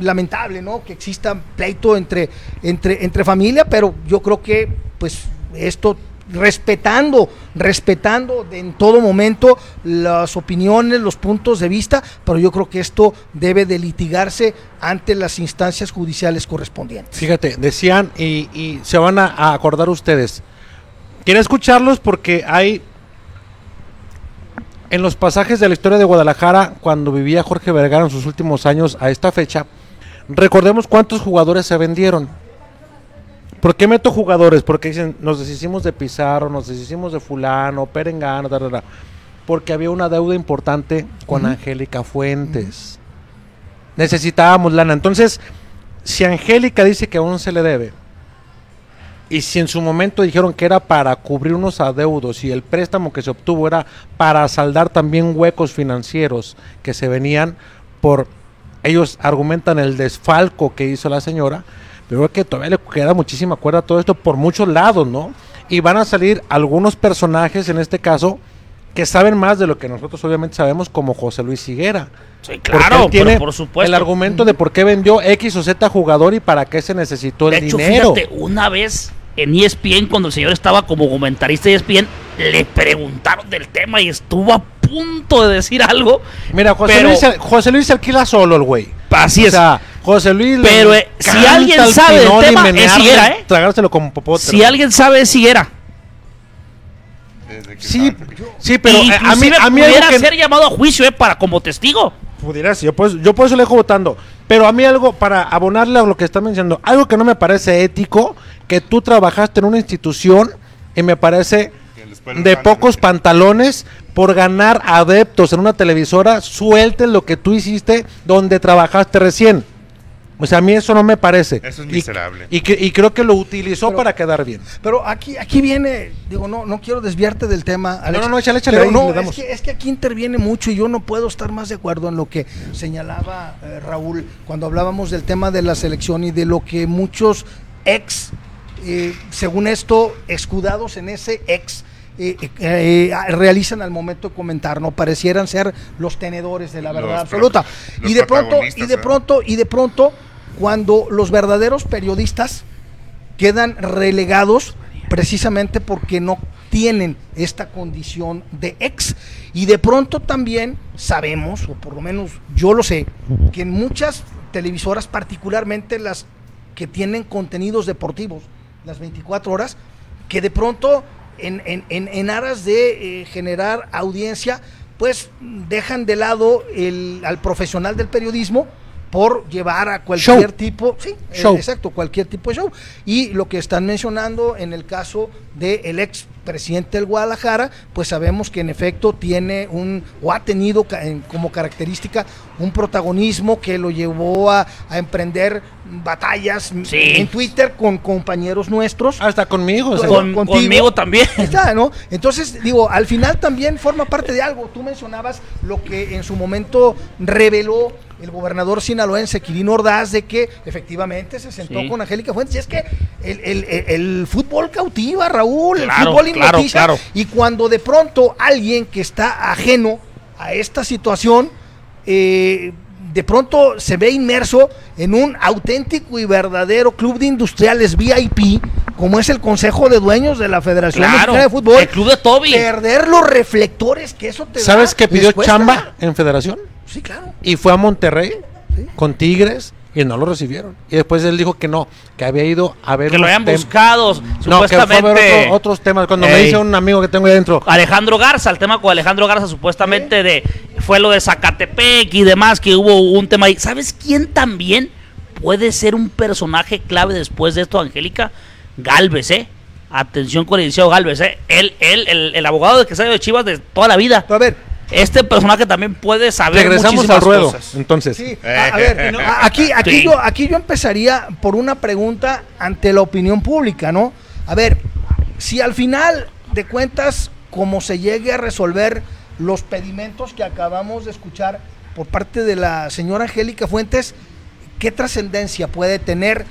lamentable, ¿no? Que exista pleito entre, entre, entre familia, pero yo creo que, pues, esto respetando, respetando en todo momento las opiniones, los puntos de vista, pero yo creo que esto debe de litigarse ante las instancias judiciales correspondientes. Fíjate, decían y, y se van a, a acordar ustedes. Quiero escucharlos porque hay en los pasajes de la historia de Guadalajara, cuando vivía Jorge Vergara en sus últimos años a esta fecha, recordemos cuántos jugadores se vendieron. ¿Por qué meto jugadores? Porque dicen, nos deshicimos de Pizarro, nos deshicimos de fulano, Perengano, ta, ta. porque había una deuda importante con Angélica Fuentes. Necesitábamos lana. Entonces, si Angélica dice que aún se le debe, y si en su momento dijeron que era para cubrir unos adeudos y el préstamo que se obtuvo era para saldar también huecos financieros que se venían por, ellos argumentan el desfalco que hizo la señora, pero creo que todavía le queda muchísima cuerda a todo esto por muchos lados, ¿no? Y van a salir algunos personajes, en este caso, que saben más de lo que nosotros obviamente sabemos, como José Luis Higuera. Sí, claro, él tiene pero por supuesto. el argumento de por qué vendió X o Z jugador y para qué se necesitó el De hecho, dinero. fíjate, una vez en ESPN, cuando el señor estaba como comentarista de ESPN, le preguntaron del tema y estuvo a punto de decir algo. Mira, José, pero- Luis, se- José Luis se alquila solo el güey. Así o es. sea, José Luis le Pero, eh, si alguien al sabe Pinoli tema, es Higuera, ¿eh? Tragárselo como popote. Si alguien sabe si era. Desde que Sí, sí, pero eh, a mí, a mí pudiera que... ser llamado a juicio eh, para como testigo. Pudieras, yo por, eso- yo por eso le dejo votando. Pero a mí algo, para abonarle a lo que está mencionando, algo que no me parece ético, que tú trabajaste en una institución y me parece de pocos pantalones por ganar adeptos en una televisora, sueltes lo que tú hiciste donde trabajaste recién. O sea, a mí eso no me parece. Eso es Y- miserable. Y, que- y creo que lo utilizó Pero- para quedar bien. Pero aquí, aquí viene, digo, no, no quiero desviarte del tema, Alex. no, no, échale, échale, Pero ahí no, le es que, es que aquí interviene mucho y yo no puedo estar más de acuerdo en lo que señalaba eh, Raúl cuando hablábamos del tema de la selección y de lo que muchos ex, eh, según esto, escudados en ese ex, eh, eh, eh, realizan al momento de comentar, ¿no? Parecieran ser los tenedores de la verdad absoluta. los Y de pronto, y de pronto, y de pronto, cuando los verdaderos periodistas quedan relegados precisamente porque no tienen esta condición de ex. Y de pronto también sabemos, o por lo menos yo lo sé, que en muchas televisoras, particularmente las que tienen contenidos deportivos, las 24 horas, que de pronto en, en- en- en aras de eh, generar audiencia, pues dejan de lado el, al profesional del periodismo por llevar a cualquier Show. tipo, sí, eh, Show. exacto, cualquier tipo de show. Y lo que están mencionando en el caso del ex presidente del Guadalajara, pues sabemos que en efecto tiene un, o ha tenido como característica un protagonismo que lo llevó a, a emprender batallas Sí. en Twitter con compañeros nuestros. Hasta conmigo. o sea, Con- conmigo también. Ahí está, ¿no? Entonces, digo, al final también forma parte de algo. Tú mencionabas lo que en su momento reveló el gobernador sinaloense Quirino Ordaz de que efectivamente se sentó Sí. con Angélica Fuentes. Y es que el, el- el- el fútbol cautiva, Raúl, el Claro, fútbol claro, hipnotiza. claro. Y cuando de pronto alguien que está ajeno a esta situación, eh, de pronto se ve inmerso en un auténtico y verdadero club de industriales VIP, como es el Consejo de Dueños de la Federación Claro, Mexicana de Fútbol. el club de Toby. Perder los reflectores que eso te da, ¿Sabes que pidió chamba en Federación? Sí, claro. Y fue a Monterrey Sí. con Tigres y no lo recibieron. Y después él dijo que no, que había ido a ver Que lo habían buscado, No, que fue a ver supuestamente. otro- otros temas. Cuando me dice un amigo que tengo ahí adentro, Alejandro Garza, el tema con Alejandro Garza supuestamente de fue lo de Zacatepec y demás, que hubo un tema ahí. ¿Sabes quién también puede ser un personaje clave después de esto, Angélica? Galvez, ¿eh? Atención con el licenciado Galvez, ¿eh? Él, él, el, el abogado de que salió de Chivas de toda la vida. A ver, Este personaje también puede saber regresamos muchísimas al ruedo. cosas. Entonces, Sí, a, a ver, aquí, aquí, Sí. yo, aquí yo empezaría por una pregunta ante la opinión pública, ¿no? A ver, si al final de cuentas, como se llegue a resolver los pedimentos que acabamos de escuchar por parte de la señora Angélica Fuentes, ¿qué trascendencia puede tener?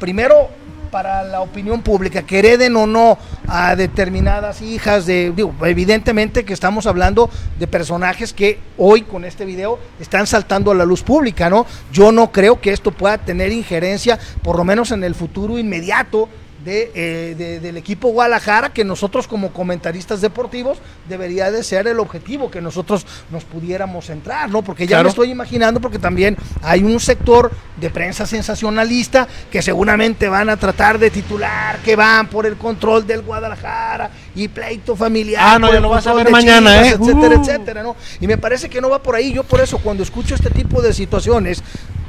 Primero, para la opinión pública, que hereden o no a determinadas hijas de, evidentemente que estamos hablando de personajes que hoy con este video están saltando a la luz pública, ¿no? Yo no creo que esto pueda tener injerencia, por lo menos en el futuro inmediato, de, eh, de- del equipo Guadalajara, que nosotros como comentaristas deportivos debería de ser el objetivo, que nosotros nos pudiéramos centrar, ¿no? Porque ya Claro. me estoy imaginando, porque también hay un sector de prensa sensacionalista que seguramente van a tratar de titular que van por el control del Guadalajara y pleito familiar. Ah, no, ya lo vas a ver mañana, ¿eh? Etcétera, Uh. etcétera, ¿no? Y me parece que no va por ahí. Yo por eso, cuando escucho este tipo de situaciones,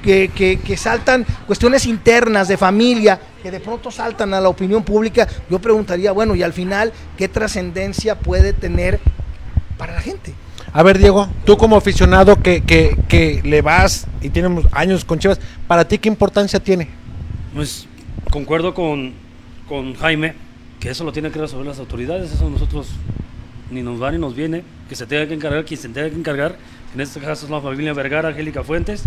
que, que- que saltan cuestiones internas de familia, que de pronto saltan a la opinión pública, yo preguntaría, bueno, y al final, ¿qué trascendencia puede tener para la gente? A ver, Diego, tú como aficionado que, que, que le vas y tienes años con Chivas, ¿para ti qué importancia tiene? Pues concuerdo con, con Jaime, que eso lo tienen que resolver las autoridades, eso nosotros ni nos va ni nos viene, que se tenga que encargar quien se tenga que encargar, en este caso es la familia Vergara, Angélica Fuentes,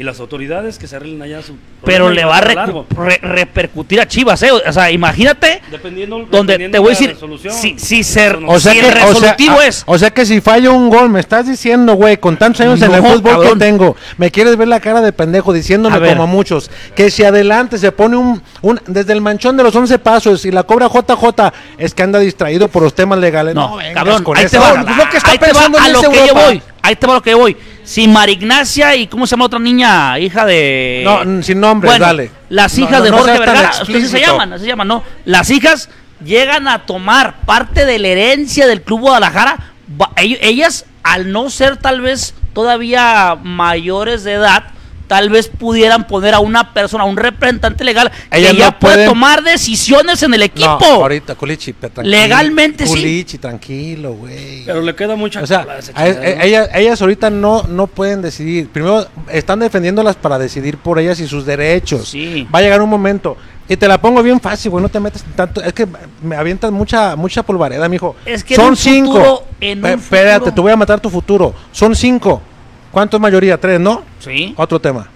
y las autoridades que se arreglen allá su Pero le no va a largo. re- repercutir a Chivas, ¿eh? O sea, imagínate Dependiendo, donde dependiendo te voy a decir, si, si ser, no- O sea si que, el o sea, resolutivo ah, es o sea que si falla un gol, me estás diciendo, güey, con tantos años en el No, fútbol cabrón. que tengo, me quieres ver la cara de pendejo diciéndome A como a muchos, que si adelante se pone un, un desde el manchón de los 11 pasos y la cobra JJ, es que anda distraído por los temas legales. No, vengas cabrón, con ahí te va, jalada. es lo que está ahí te va a lo que yo voy. Ahí te va lo que yo voy. Si Marignacia y ¿cómo se llama otra niña? Hija de. No, sin nombres, Bueno, dale. Las No, hijas no, de no Jorge tan Vergara, así se llaman, así se llaman, ¿no? Las hijas llegan a tomar parte de la herencia del Club Guadalajara. Ellas, al no ser tal vez todavía mayores de edad, tal vez pudieran poner a una persona, a un representante legal, Ellas que ya no puede pueden- tomar decisiones en el equipo. No, ahorita, Culichi, pero tranquilo. Legalmente sí. Culichi, tranquilo, güey. Pero le queda mucha O sea, ellas, ellas ahorita no, no pueden decidir. Primero, están defendiéndolas para decidir por ellas y sus derechos. Sí. Va a llegar un momento. Y te la pongo bien fácil, güey. No te metes en tanto. Es que me avientas mucha, mucha polvareda, mijo. Es que en Son un cinco. futuro- en Pe- un Espérate, futuro- te voy a matar tu futuro. Son cinco. ¿Cuánto es mayoría? ¿Tres, no? Sí. Otro tema.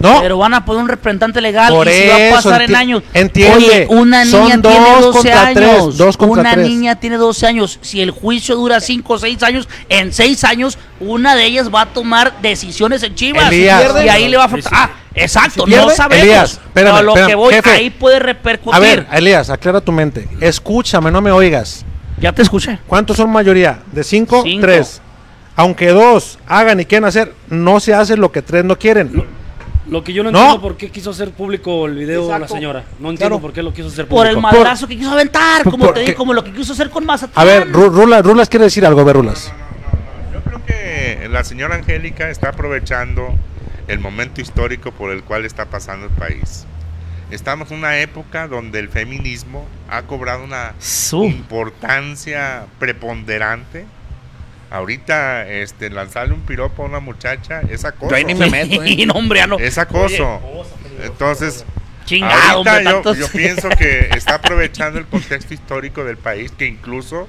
No. Pero van a poner un representante legal Por y se va a pasar en años. Entiende. Oye, una niña tiene 12 años. Tres, dos una tres. niña tiene 12 años. Si el juicio dura 5 o 6 años, en 6 años una de ellas va a tomar decisiones en Chivas. Elías. Y ahí le va a faltar. Ah, exacto, si no sabemos. Pero lo que voy jefe. ahí puede repercutir. A ver, Elías, aclara tu mente. Escúchame, no me oigas. Ya te escuché. ¿Cuántos son mayoría? ¿De 5? 3. Aunque dos hagan y quieran hacer, no se hace lo que tres no quieren. Lo que yo no, No. entiendo por qué quiso hacer público el video Exacto. la señora. No entiendo Claro. por qué lo quiso hacer público. Por el madrazo que quiso aventar, por- como te porque- digo, como lo que quiso hacer con Mazatlán. A ver, Ru- Rulas, Rulas quiere decir algo, a ver, Rulas. Yo creo que la señora Angélica está aprovechando el momento histórico por el cual está pasando el país. Estamos en una época donde el feminismo ha cobrado una Su. importancia preponderante. Ahorita este, lanzarle un piropo a una muchacha es acoso. Y no, hombre, ya no. Es acoso. Entonces, Chingado, ahorita hombre, yo, yo pienso que está aprovechando el contexto histórico del país, que incluso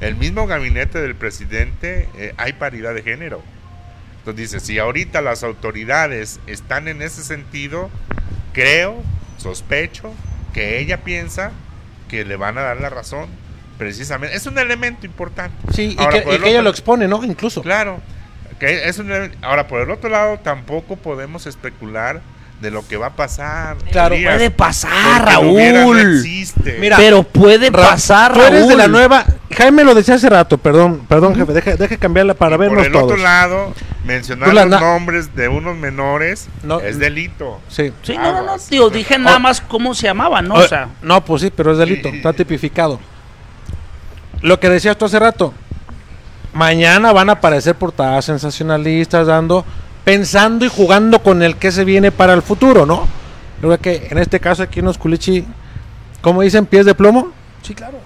el mismo gabinete del presidente eh, hay paridad de género. Entonces dice, si ahorita las autoridades están en ese sentido, creo, sospecho, que ella piensa que le van a dar la razón. Precisamente, es un elemento importante. Sí, y Ahora, que, por y el ella lo expone, ¿no? Incluso. Claro. Que es un ahora, por el otro lado, tampoco podemos especular de lo que va a pasar. Claro, puede pasar, hubiera no Raúl. existe. Mira, pero puede Ra- pasar, Tú eres de la Raúl. nueva. Jaime lo decía hace rato, perdón, perdón, jefe, deje, deje cambiarla para Y por vernos el todos. otro lado, mencionar la- los nombres de unos menores No. es delito. Sí. Sí, no, no, no, tío, dije nada Oh. más cómo se llamaba, ¿no? O- O sea, no, pues sí, pero es delito, está tipificado. Lo que decías tú hace rato, mañana van a aparecer portadas sensacionalistas dando, pensando y jugando con el que se viene para el futuro, ¿no? Yo creo que en este caso aquí en los culichi, ¿cómo dicen? ¿Pies de plomo? Sí, claro.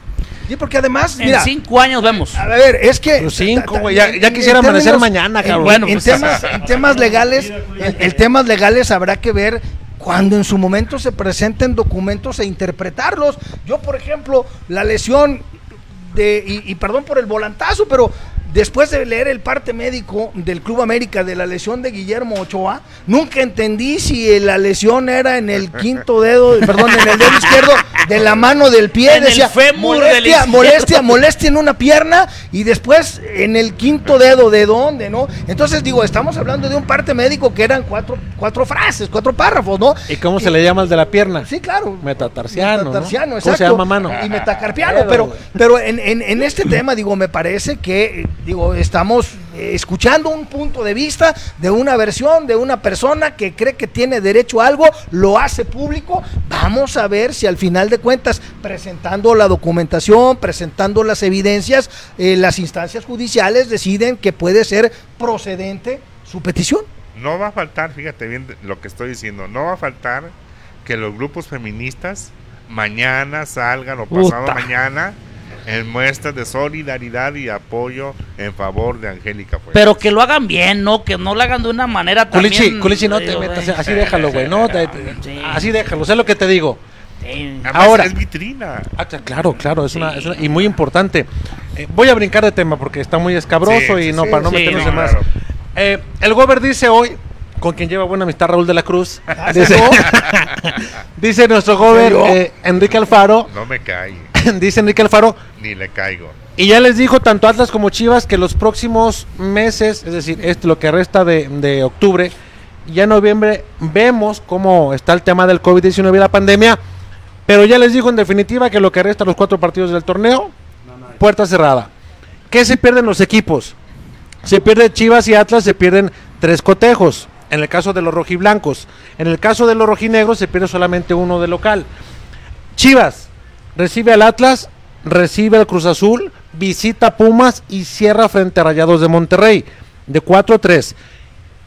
Sí, porque además, en mira, cinco años vemos. a ver, es que... Los cinco, güey, ya- en- ya en quisiera amanecer términos- mañana, en- cabrón. Bueno, Bueno, en, pues, temas, en temas legales, en, en temas legales habrá que ver cuando en su momento se presenten documentos e interpretarlos. Yo, por ejemplo, la lesión y perdón por el volantazo, pero después de leer el parte médico del Club América de la lesión de Guillermo Ochoa, nunca entendí si la lesión era en el quinto dedo, perdón, en el dedo izquierdo de la mano del pie. En el decía, fémur del molestia, izquierdo". molestia, molestia en una pierna y después en el quinto dedo, ¿de dónde, no? Entonces digo, estamos hablando de un parte médico que eran cuatro, cuatro frases, cuatro párrafos, ¿no? ¿Y cómo se le llama al de la pierna? Sí, claro. Metatarsiano, ¿no? Metatarsiano, ¿Cómo exacto. se llama, mano? Y metacarpiano. Pero, pero en, en- en este tema, digo, me parece que, digo, estamos eh, escuchando un punto de vista de una versión de una persona que cree que tiene derecho a algo, lo hace público. Vamos a ver si al final de cuentas, presentando la documentación, presentando las evidencias, eh, las instancias judiciales deciden que puede ser procedente su petición. No va a faltar, fíjate bien lo que estoy diciendo, no va a faltar que los grupos feministas mañana salgan o pasado Puta. mañana en muestras de solidaridad y apoyo en favor de Angélica Fuentes. Pero que lo hagan bien, ¿no? Que no lo hagan de una manera también... Culichi, Culichi, no te metas, así déjalo, güey, no, te- te- Sí. así déjalo, sé lo que te digo. sí. Ahora- es vitrina. Ah, cl- claro, claro, es, una, es una- y muy importante. Eh, voy a brincar de tema porque está muy escabroso Sí, y sí, no sí, para no sí, meternos no, en más. claro. Eh, el Gober dice hoy, con quien lleva buena amistad Raúl de la Cruz, Ah, dice, dice nuestro Gober serio? eh, Enrique Alfaro, No me cae, dice Enrique Alfaro, ni le caigo. y ya les dijo tanto Atlas como Chivas que los próximos meses, es decir, esto lo que resta de, de octubre, ya en noviembre vemos cómo está el tema del COVID-19 y la pandemia, pero ya les dijo en definitiva que lo que resta los cuatro partidos del torneo, puerta cerrada. ¿Qué se pierden los equipos? Se pierde Chivas y Atlas, se pierden tres cotejos. En el caso de los rojiblancos. En el caso de los rojinegros se pierde solamente uno de local. Chivas recibe al Atlas, recibe al Cruz Azul, visita Pumas y cierra frente a Rayados de Monterrey. De 4 a 3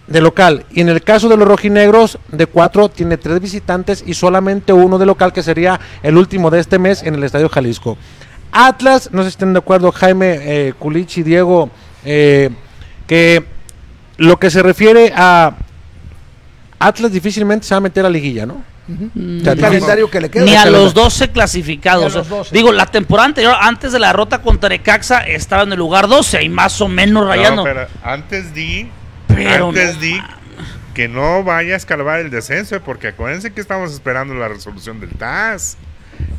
de local. Y en el caso de los rojinegros, de 4 tiene 3 visitantes y solamente uno de local, que sería el último de este mes en el Estadio Jalisco. Atlas, no sé si estén de acuerdo, Jaime, eh, Culichi, Diego, eh, que lo que se refiere a Atlas difícilmente se va a meter a liguilla, ¿no? El Ya difícil. calendario que le queda. Ni a los 12 clasificados. Ni a los o sea, 12. Digo, la temporada anterior, antes de la derrota contra Necaxa, estaba en el lugar 12 y más o menos rayando. No, pero antes di, Pero antes no di que no vaya a escalar el descenso, porque acuérdense que estamos esperando la resolución del TAS.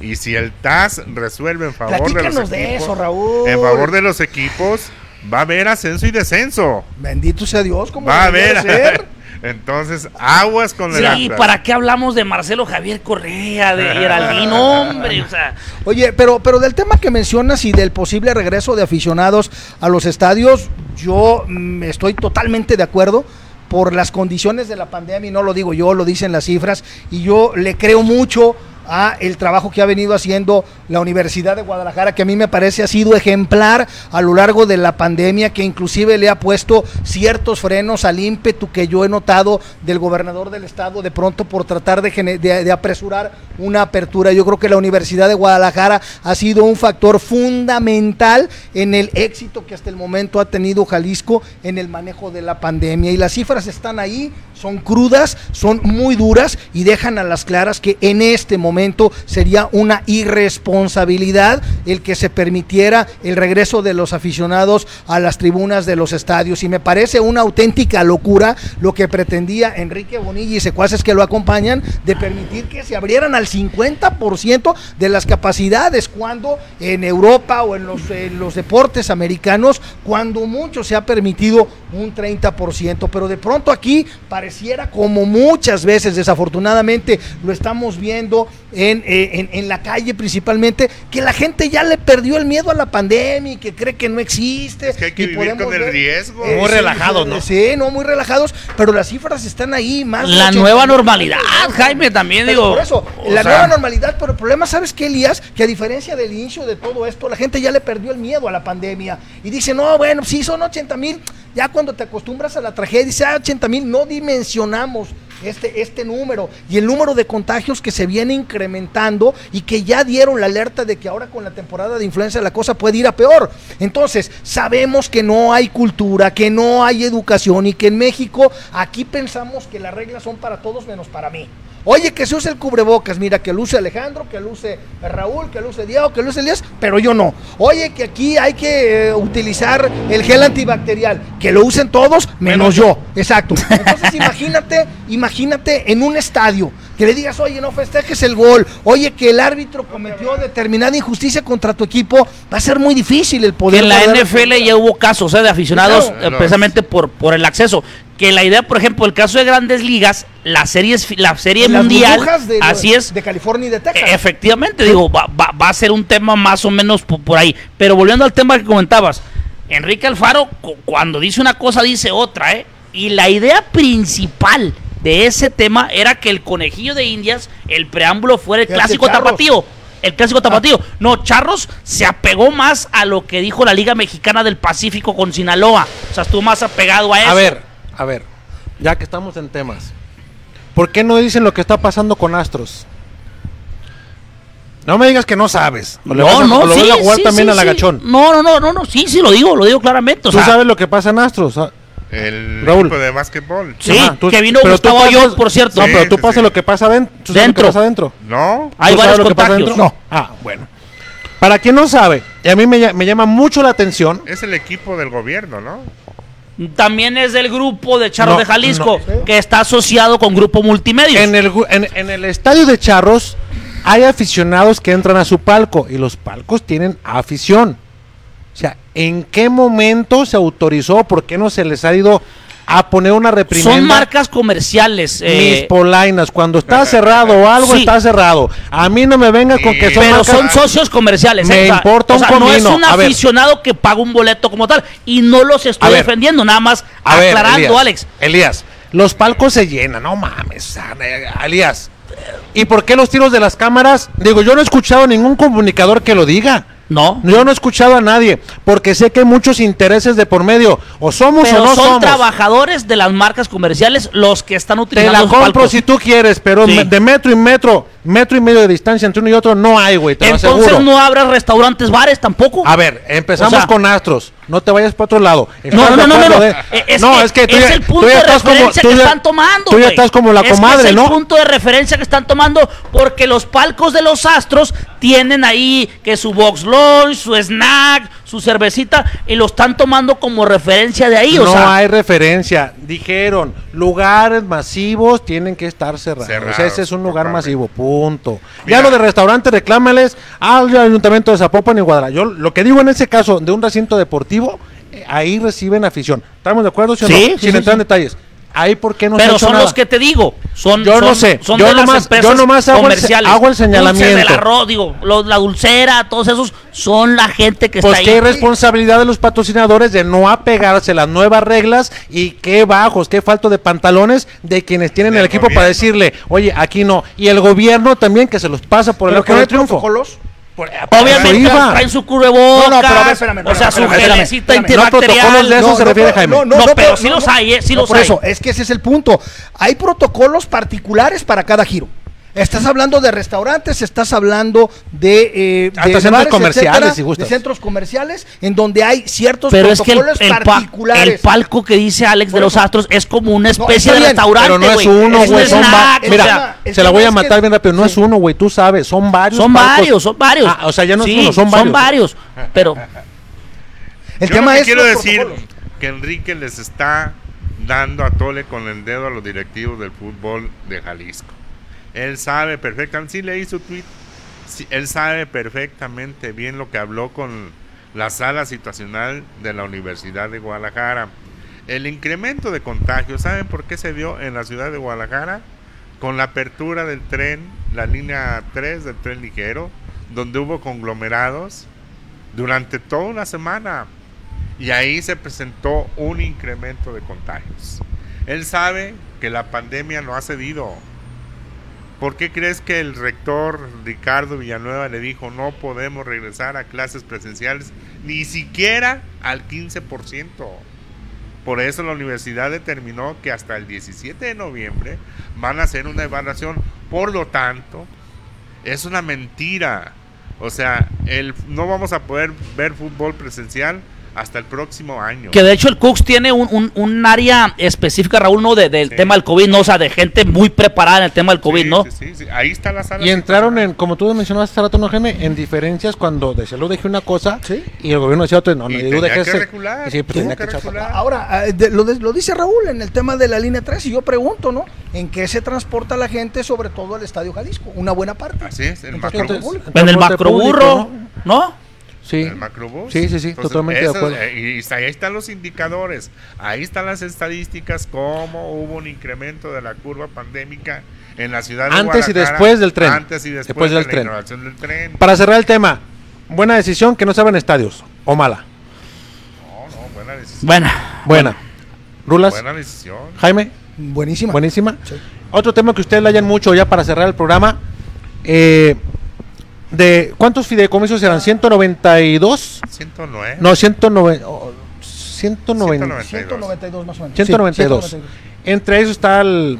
Y si el TAS resuelve en favor de los Platícanos de equipos, eso, Raúl. en favor de los equipos, va a haber ascenso y descenso. Bendito sea Dios, como Va a haber. Entonces, aguas con el Sí, Atlas. ¿para qué hablamos de Marcelo Javier Correa, de Geraldino, hombre? O sea, Oye, pero, pero del tema que mencionas y del posible regreso de aficionados a los estadios, yo mm, estoy totalmente de acuerdo por las condiciones de la pandemia, y no lo digo yo, lo dicen las cifras, y yo le creo mucho a el trabajo que ha venido haciendo la Universidad de Guadalajara, que a mí me parece ha sido ejemplar a lo largo de la pandemia, que inclusive le ha puesto ciertos frenos al ímpetu que yo he notado del gobernador del estado de pronto por tratar de, de- de apresurar una apertura. Yo creo que la Universidad de Guadalajara ha sido un factor fundamental en el éxito que hasta el momento ha tenido Jalisco en el manejo de la pandemia. Y las cifras están ahí, son crudas, son muy duras y dejan a las claras que en este momento sería una irresponsabilidad el que se permitiera el regreso de los aficionados a las tribunas de los estadios. Y me parece una auténtica locura lo que pretendía Enrique Bonilla y secuaces que lo acompañan de permitir que se abrieran al 50% de las capacidades cuando en Europa o en los, en los deportes americanos, cuando mucho se ha permitido un 30%. Pero de pronto aquí pareciera como muchas veces, desafortunadamente, lo estamos viendo en, eh, en, en la calle principalmente, que la gente ya le perdió el miedo a la pandemia y que cree que no existe. Es que hay que y vivir con el ver- riesgo. Muy sí, relajados, sí, ¿no? Sí, no, muy relajados, pero las cifras están ahí más. la 80 nueva normalidad. Jaime, también Pero digo. Por eso, la sea, nueva normalidad, pero el problema, ¿sabes qué, Elías? Que a diferencia del inicio de todo esto, la gente ya le perdió el miedo a la pandemia y dice, no, bueno, sí, son 80 mil. Ya cuando te acostumbras a la tragedia, dice, ah, 80 mil, no dimensionamos este, este número y el número de contagios que se viene incrementando y que ya dieron la alerta de que ahora con la temporada de influenza la cosa puede ir a peor. Entonces, sabemos que no hay cultura, que no hay educación y que en México aquí pensamos que las reglas son para todos menos para mí. Oye, que se use el cubrebocas, mira, que luce Alejandro, que luce Raúl, que luce Diego, que luce Elías, pero yo no. Oye, que aquí hay que eh, utilizar el gel antibacterial, que lo usen todos menos yo. Exacto. Entonces imagínate, imagínate en un estadio que le digas, oye, no festejes el gol, oye, que el árbitro cometió determinada injusticia contra tu equipo, va a ser muy difícil el que poder. en la NFL ya hubo casos ¿eh? de aficionados Claro. eh, precisamente por, por el acceso. Que la idea, por ejemplo, el caso de grandes ligas, la serie, es la serie Las mundial, de, así es, de California y de Texas. E- Efectivamente, digo, va, va- va a ser un tema más o menos po- por, ahí. Pero volviendo al tema que comentabas, Enrique Alfaro, cu- cuando dice una cosa, dice otra, ¿eh? Y la idea principal de ese tema era que el conejillo de Indias, el preámbulo fuera el clásico Charros. tapatío. El clásico tapatío. No, Charros se apegó más a lo que dijo la Liga Mexicana del Pacífico con Sinaloa. O sea, estuvo más apegado a eso. A ver, a ver, ya que estamos en temas, ¿por qué no dicen lo que está pasando con Astros? No me digas que no sabes. O No, a- no, o lo sí, vas a jugar sí, también sí, al sí. agachón. No, no, no, no, no, sí, sí lo digo, lo digo claramente. O Tú sea, sabes lo que pasa en Astros. ah, El Raúl. equipo de básquetbol. Sí, Ajá, tú- que vino pero Gustavo pasas- Ayón, por cierto. No, pero tú sí, pasas sí. lo que pasa adentro. ¿Tú sabes Dentro. lo que pasa adentro? No. Hay ¿Tú sabes varios contagios. adentro? Ah, bueno. Para quien no sabe, y a mí me llama mucho la atención, Es el equipo del gobierno, ¿no? También es del grupo de Charros No, de Jalisco, no. que está asociado con Grupo Multimedios. en el, en el estadio de Charros hay aficionados que entran a su palco y los palcos tienen afición. O sea, ¿en qué momento se autorizó? ¿Por qué no se les ha ido a poner una reprimenda? Son marcas comerciales. Mis eh, polainas, cuando está cerrado o algo Sí. está cerrado. A mí no me venga con que son pero marcas- son socios comerciales. Me ¿eh? O sea, importa o un sea, no es un A ver. aficionado que paga un boleto como tal. Y no los estoy A ver. defendiendo, nada más A ver, aclarando, Elías, Alex. Elías, los palcos se llenan, no mames, o sea, eh, Elías. ¿Y por qué los tiros de las cámaras? Digo, yo no he escuchado ningún comunicador que lo diga. No. Yo no he escuchado a nadie, porque sé que hay muchos intereses de por medio. O somos Pero o no son somos. trabajadores de las marcas comerciales los que están Te utilizando la los compro palcos. si tú quieres, pero Sí. de metro y metro, metro y medio de distancia entre uno y otro no hay, güey, te lo Entonces aseguro. no habrá restaurantes, bares tampoco. A ver, empezamos O sea- con Astros. No te vayas para otro lado. No, ¿Estás no, no, no, de- Eh, Es, no, es que tú es ya, el tú punto ya de estás como, referencia tú que ya- están tomando. Tú ya güey. estás como la Es que comadre, es el ¿no? punto de referencia que están tomando porque los palcos de los astros tienen ahí que su box lunch, su snack, su cervecita y lo están tomando como referencia de ahí. o no sea, hay referencia. Dijeron, lugares masivos tienen que estar cerrados. Cerrados, Ese es un lugar totalmente. masivo, punto. Mira. Ya lo de restaurantes, reclámales al Ayuntamiento de Zapopan y Guadalajara. Yo lo que digo en ese caso de un recinto deportivo, eh, ahí reciben afición. ¿Estamos de acuerdo, sí o no? Sí, Sin sí, entrar en detalles. Ahí, ¿por qué no se ha pero hecho son nada? los que te digo, son, Yo no sé, son yo de las nomás- empresas yo nomás hago el comerciales. hago el Dulce señalamiento. del arroz, digo, los- la dulcera, todos esos son la gente que Pues está qué ahí. responsabilidad de los patrocinadores de no apegarse a las nuevas reglas y qué bajos, qué falto de pantalones de quienes tienen el equipo para decirle, oye, aquí no. Y el gobierno también que se los pasa por el ¿Pero del hay triunfo. protocolos? Obviamente Eso iba. traen su cubrebocas, No, no, pero a ver, espérame, o sea, su espérame, espérame, gelecita. No, antibacterial. protocolos de eso se refiere Jaime. No, pero sí los hay, ¿eh? Sí no, los por hay. eso, es que ese es el punto. Hay protocolos particulares para cada giro. Estás hablando de restaurantes, estás hablando de, eh, Hasta de centros bares, comerciales, etcétera, si gustas. de centros comerciales, en donde hay ciertos Pero es que el, protocolos el pa- particulares. el palco que dice Alex de los eso. Astros es como una especie de bien, restaurante, Pero no es güey. uno, Es un güey, son snack, Mira, se la voy a es que- matar bien rápido. No sí. es uno, güey, tú sabes, son varios. son palcos. varios, son varios. Ah, o sea, ya no es uno, son varios. Son varios, pero El Yo tema lo que es quiero decir protocolos. que Enrique les está dando a tole con el dedo a los directivos del fútbol de Jalisco. Él sabe perfectamente, sí leí su tweet, él sabe perfectamente bien lo que habló con la sala situacional de la Universidad de Guadalajara. El incremento de contagios, ¿saben por qué se dio en la ciudad de Guadalajara? Con la apertura del tren, la línea 3 del tren ligero, donde hubo conglomerados durante toda una semana. Y ahí se presentó un incremento de contagios. Él sabe que la pandemia no ha cedido. ¿Por qué crees que el rector Ricardo Villanueva le dijo no podemos regresar a clases presenciales ni siquiera al 15%? Por eso la universidad determinó que hasta el 17 de noviembre van a hacer una evaluación. Por lo tanto, es una mentira. O sea, el, no vamos a poder ver fútbol presencial hasta el próximo año. que de hecho el Cooks tiene un, un- un área específica, Raúl, ¿no? De- del Sí. tema del COVID, ¿no? O sea, de gente muy preparada en el tema del COVID, Sí, ¿no? sí, sí, sí. Ahí está la sala. Y entraron en, como tú mencionabas hace rato, ¿no, Jaime? En diferencias cuando de salud dije una cosa Sí. y el gobierno decía otra. No, no, Y tú tenía que déjese. recular, Y sí, pues tenía que que echar para recular. Ahora, eh, de- lo, de- lo dice Raúl en el tema de la línea 3 y yo pregunto, ¿no? ¿En qué se transporta la gente, sobre todo al Estadio Jalisco? Una buena parte. Así es, el En el macroburro, público, ¿no? Sí. El macrobús. Sí, sí, sí, totalmente de acuerdo. eh, Y, y ahí están los indicadores, ahí están las estadísticas, cómo hubo un incremento de la curva pandémica en la ciudad de Antes y después del tren. Antes y después, Después de del la tren. del tren. Para cerrar el tema, buena decisión que no se abran estadios. O mala. No, no, buena decisión. Buena. Buena. Rulas. Buena decisión. Jaime, Buenísima. buenísima. Sí. Otro tema que ustedes le hayan mucho ya para cerrar el programa. eh, de ¿Cuántos fideicomisos eran? ¿192? 109. No, 109, oh, 190, 192 más o menos. 192. Sí, 192. Entre ellos está el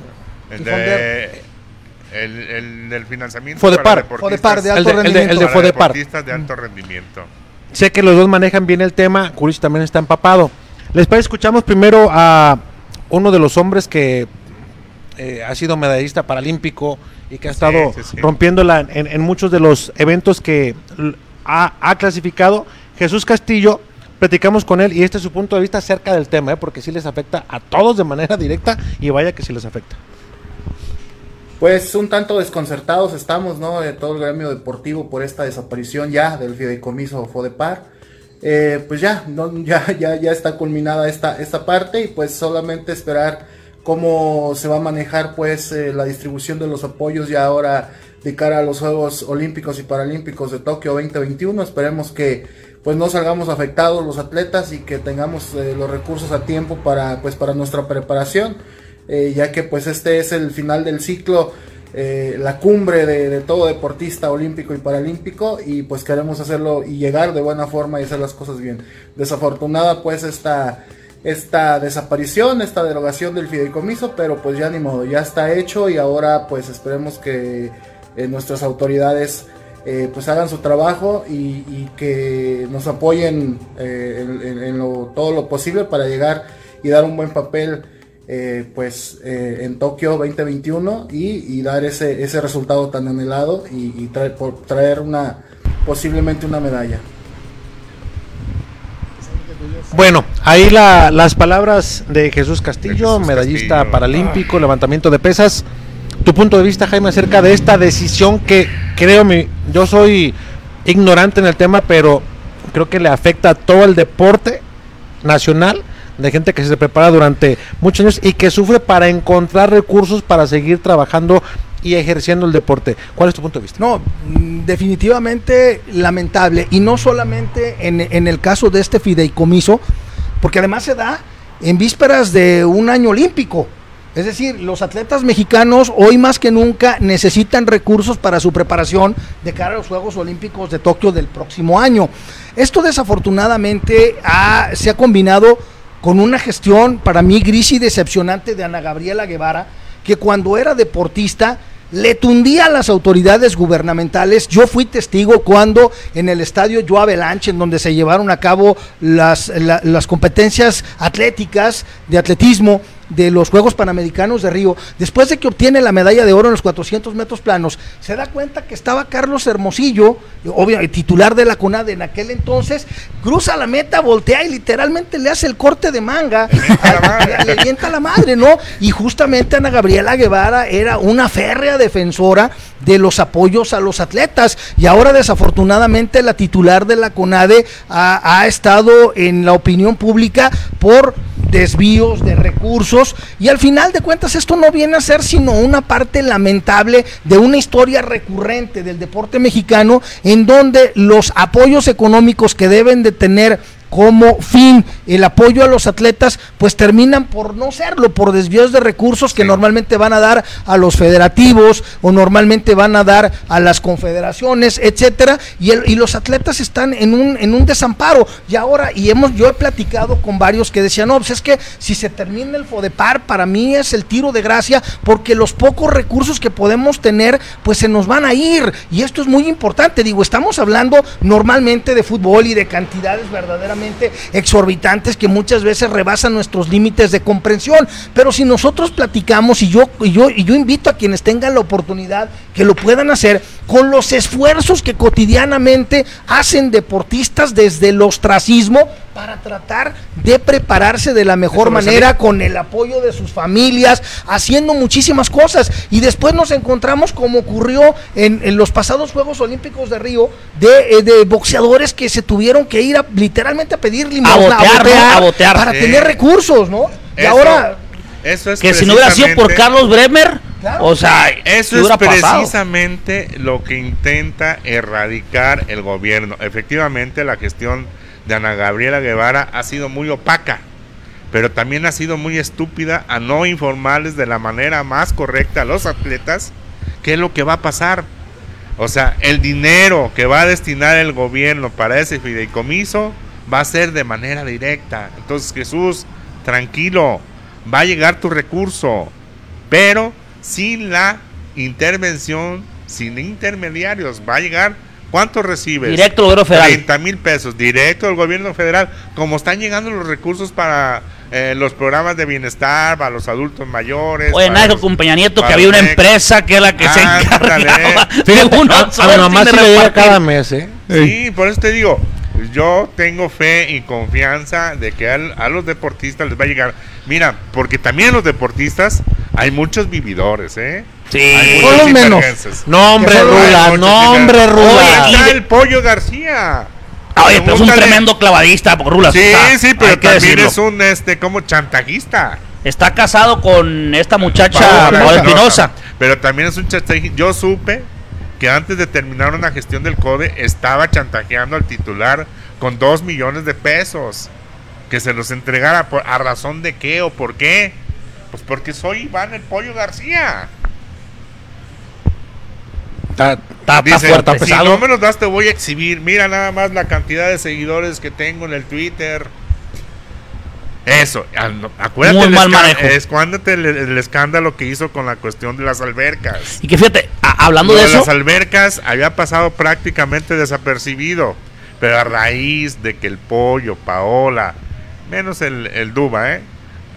El y de Fonder. El, el del financiamiento Fodepar. para Fodepar, de alto El de- el de- el de rendimiento. para Fodepar. deportistas de alto rendimiento. Sé que los dos manejan bien el tema, Curis también está empapado. Les parece, escuchamos primero a uno de los hombres que eh, ha sido medallista paralímpico y que ha estado sí, sí. rompiéndola en, en muchos de los eventos que ha clasificado. Jesús Castillo, platicamos con él y este es su punto de vista acerca del tema, ¿eh? porque sí les afecta a todos de manera directa y vaya que sí les afecta. Pues un tanto desconcertados estamos, ¿no? De todo el gremio deportivo por esta desaparición ya del fideicomiso Fodepar. Eh, pues ya, no, ya, ya, ya está culminada esta, esta parte y pues solamente esperar cómo se va a manejar pues eh, la distribución de los apoyos ya ahora de cara a los Juegos Olímpicos y Paralímpicos de Tokio 2021. Esperemos que pues no salgamos afectados los atletas y que tengamos eh, los recursos a tiempo para pues para nuestra preparación eh, ya que pues este es el final del ciclo, la cumbre de, de todo deportista olímpico y paralímpico y pues queremos hacerlo y llegar de buena forma y hacer las cosas bien. Desafortunada pues esta, esta desaparición, esta derogación del fideicomiso, pero pues ya ni modo, ya está hecho y ahora pues esperemos que eh, nuestras autoridades eh, pues hagan su trabajo y, que nos apoyen eh, en, todo lo posible para llegar y dar un buen papel eh, pues en Tokio 2021 y, y dar ese, ese resultado tan anhelado y, y traer, por, traer una posiblemente una medalla. Bueno, ahí la- las palabras de Jesús Castillo, De Jesús medallista Castillo. paralímpico, levantamiento de pesas. Tu punto de vista, Jaime, acerca de esta decisión que creo, mi, yo soy ignorante en el tema, pero creo que le afecta a todo el deporte nacional de gente que se prepara durante muchos años y que sufre para encontrar recursos para seguir trabajando y ejerciendo el deporte. ¿Cuál es tu punto de vista? No, mm, definitivamente lamentable. Y no solamente en, el caso de este fideicomiso, porque además se da en vísperas de un año olímpico. Es decir, los atletas mexicanos hoy más que nunca necesitan recursos para su preparación de cara a los Juegos Olímpicos de Tokio del próximo año. Esto desafortunadamente se ha combinado con una gestión para mí gris y decepcionante de Ana Gabriela Guevara, que cuando era deportista le tundía a las autoridades gubernamentales. Yo fui testigo cuando en el estadio Joa Belanche, en donde se llevaron a cabo las, la- las competencias atléticas de atletismo de los Juegos Panamericanos de Río, después de que obtiene la medalla de oro en los 400 metros planos, se da cuenta que estaba Carlos Hermosillo, obvio, el titular de la CONADE en aquel entonces, cruza la meta, voltea y literalmente le hace el corte de manga, a- le avienta la madre, ¿no? Y justamente Ana Gabriela Guevara era una férrea defensora de los apoyos a los atletas y ahora desafortunadamente la titular de la CONADE ha, ha estado en la opinión pública por desvíos de recursos y al final de cuentas esto no viene a ser sino una parte lamentable de una historia recurrente del deporte mexicano en donde los apoyos económicos que deben de tener como fin el apoyo a los atletas, pues terminan por no serlo, por desvíos de recursos que Sí. normalmente van a dar a los federativos o normalmente van a dar a las confederaciones, etcétera, y, el- y los atletas están en un, en un desamparo. Y ahora, y hemos, yo he platicado con varios que decían, no, pues es que si se termina el FODEPAR, para mí es el tiro de gracia, porque los pocos recursos que podemos tener, pues se nos van a ir. Y esto es muy importante, digo, estamos hablando normalmente de fútbol y de cantidades verdaderamente exorbitantes que muchas veces rebasan nuestros límites de comprensión. Pero si nosotros platicamos y yo, y yo, y yo invito a quienes tengan la oportunidad que lo puedan hacer con los esfuerzos que cotidianamente hacen deportistas desde el ostracismo para tratar de prepararse de la mejor manera con el apoyo de sus familias, haciendo muchísimas cosas. Y después nos encontramos como ocurrió en, en los pasados Juegos Olímpicos de Río, de, eh, de boxeadores que se tuvieron que ir a, literalmente a pedir limosna, botear, ¿no? A botear. para Sí. tener recursos, ¿no? Y Eso- ahora, Eso es Que si no hubiera sido por Carlos Bremer, Claro. o sea, Eso ¿qué es pasado? precisamente lo que intenta erradicar el gobierno. Efectivamente, la gestión de Ana Gabriela Guevara ha sido muy opaca, pero también ha sido muy estúpida a no informarles de la manera más correcta a los atletas qué es lo que va a pasar. O sea, el dinero que va a destinar el gobierno para ese fideicomiso va a ser de manera directa. Entonces, Jesús, tranquilo, va a llegar tu recurso, pero sin la intervención, sin intermediarios. Va a llegar, ¿cuánto recibes? Directo al gobierno federal. 30 mil pesos, directo al gobierno federal. Como están llegando los recursos para eh, los programas de bienestar, para los adultos mayores. Oye, nada, los- con Peña Nieto que había una empresa que es la que se encargaba de Fíjate, un a, a mi mamá de le llega cada mes, ¿eh? Sí, por eso te digo, yo tengo fe y confianza de que al- a, los deportistas les va a llegar. Mira, porque también los deportistas hay muchos vividores, ¿eh? Sí. Hay muchos menos. solo Hay Rula, nombre, sinvergüenzas. Rula. Ahí está Oye, el Pollo García. Oye, pero es un tremendo clavadista, por Rulas. Sí, está, sí, pero también es un, este, como chantajista. Está casado con esta muchacha, Paola. Espinosa. Pero también es un chantajista. Yo supe que antes de terminar una gestión del CODE estaba chantajeando al titular con dos millones de pesos. Que se los entregara por- a razón de qué o por qué. Pues porque soy Iván el Pollo García. Está, fuerte, si no me los das te voy a exhibir. Mira nada más la cantidad de seguidores que tengo en el Twitter. Eso, acuérdate Muy el mal manejo. escándalo que hizo con la cuestión de las albercas. Y que fíjate, hablando Lo de de eso, las albercas había pasado prácticamente desapercibido, pero a raíz de que el pollo, Paola, menos el, el Duba, ¿eh?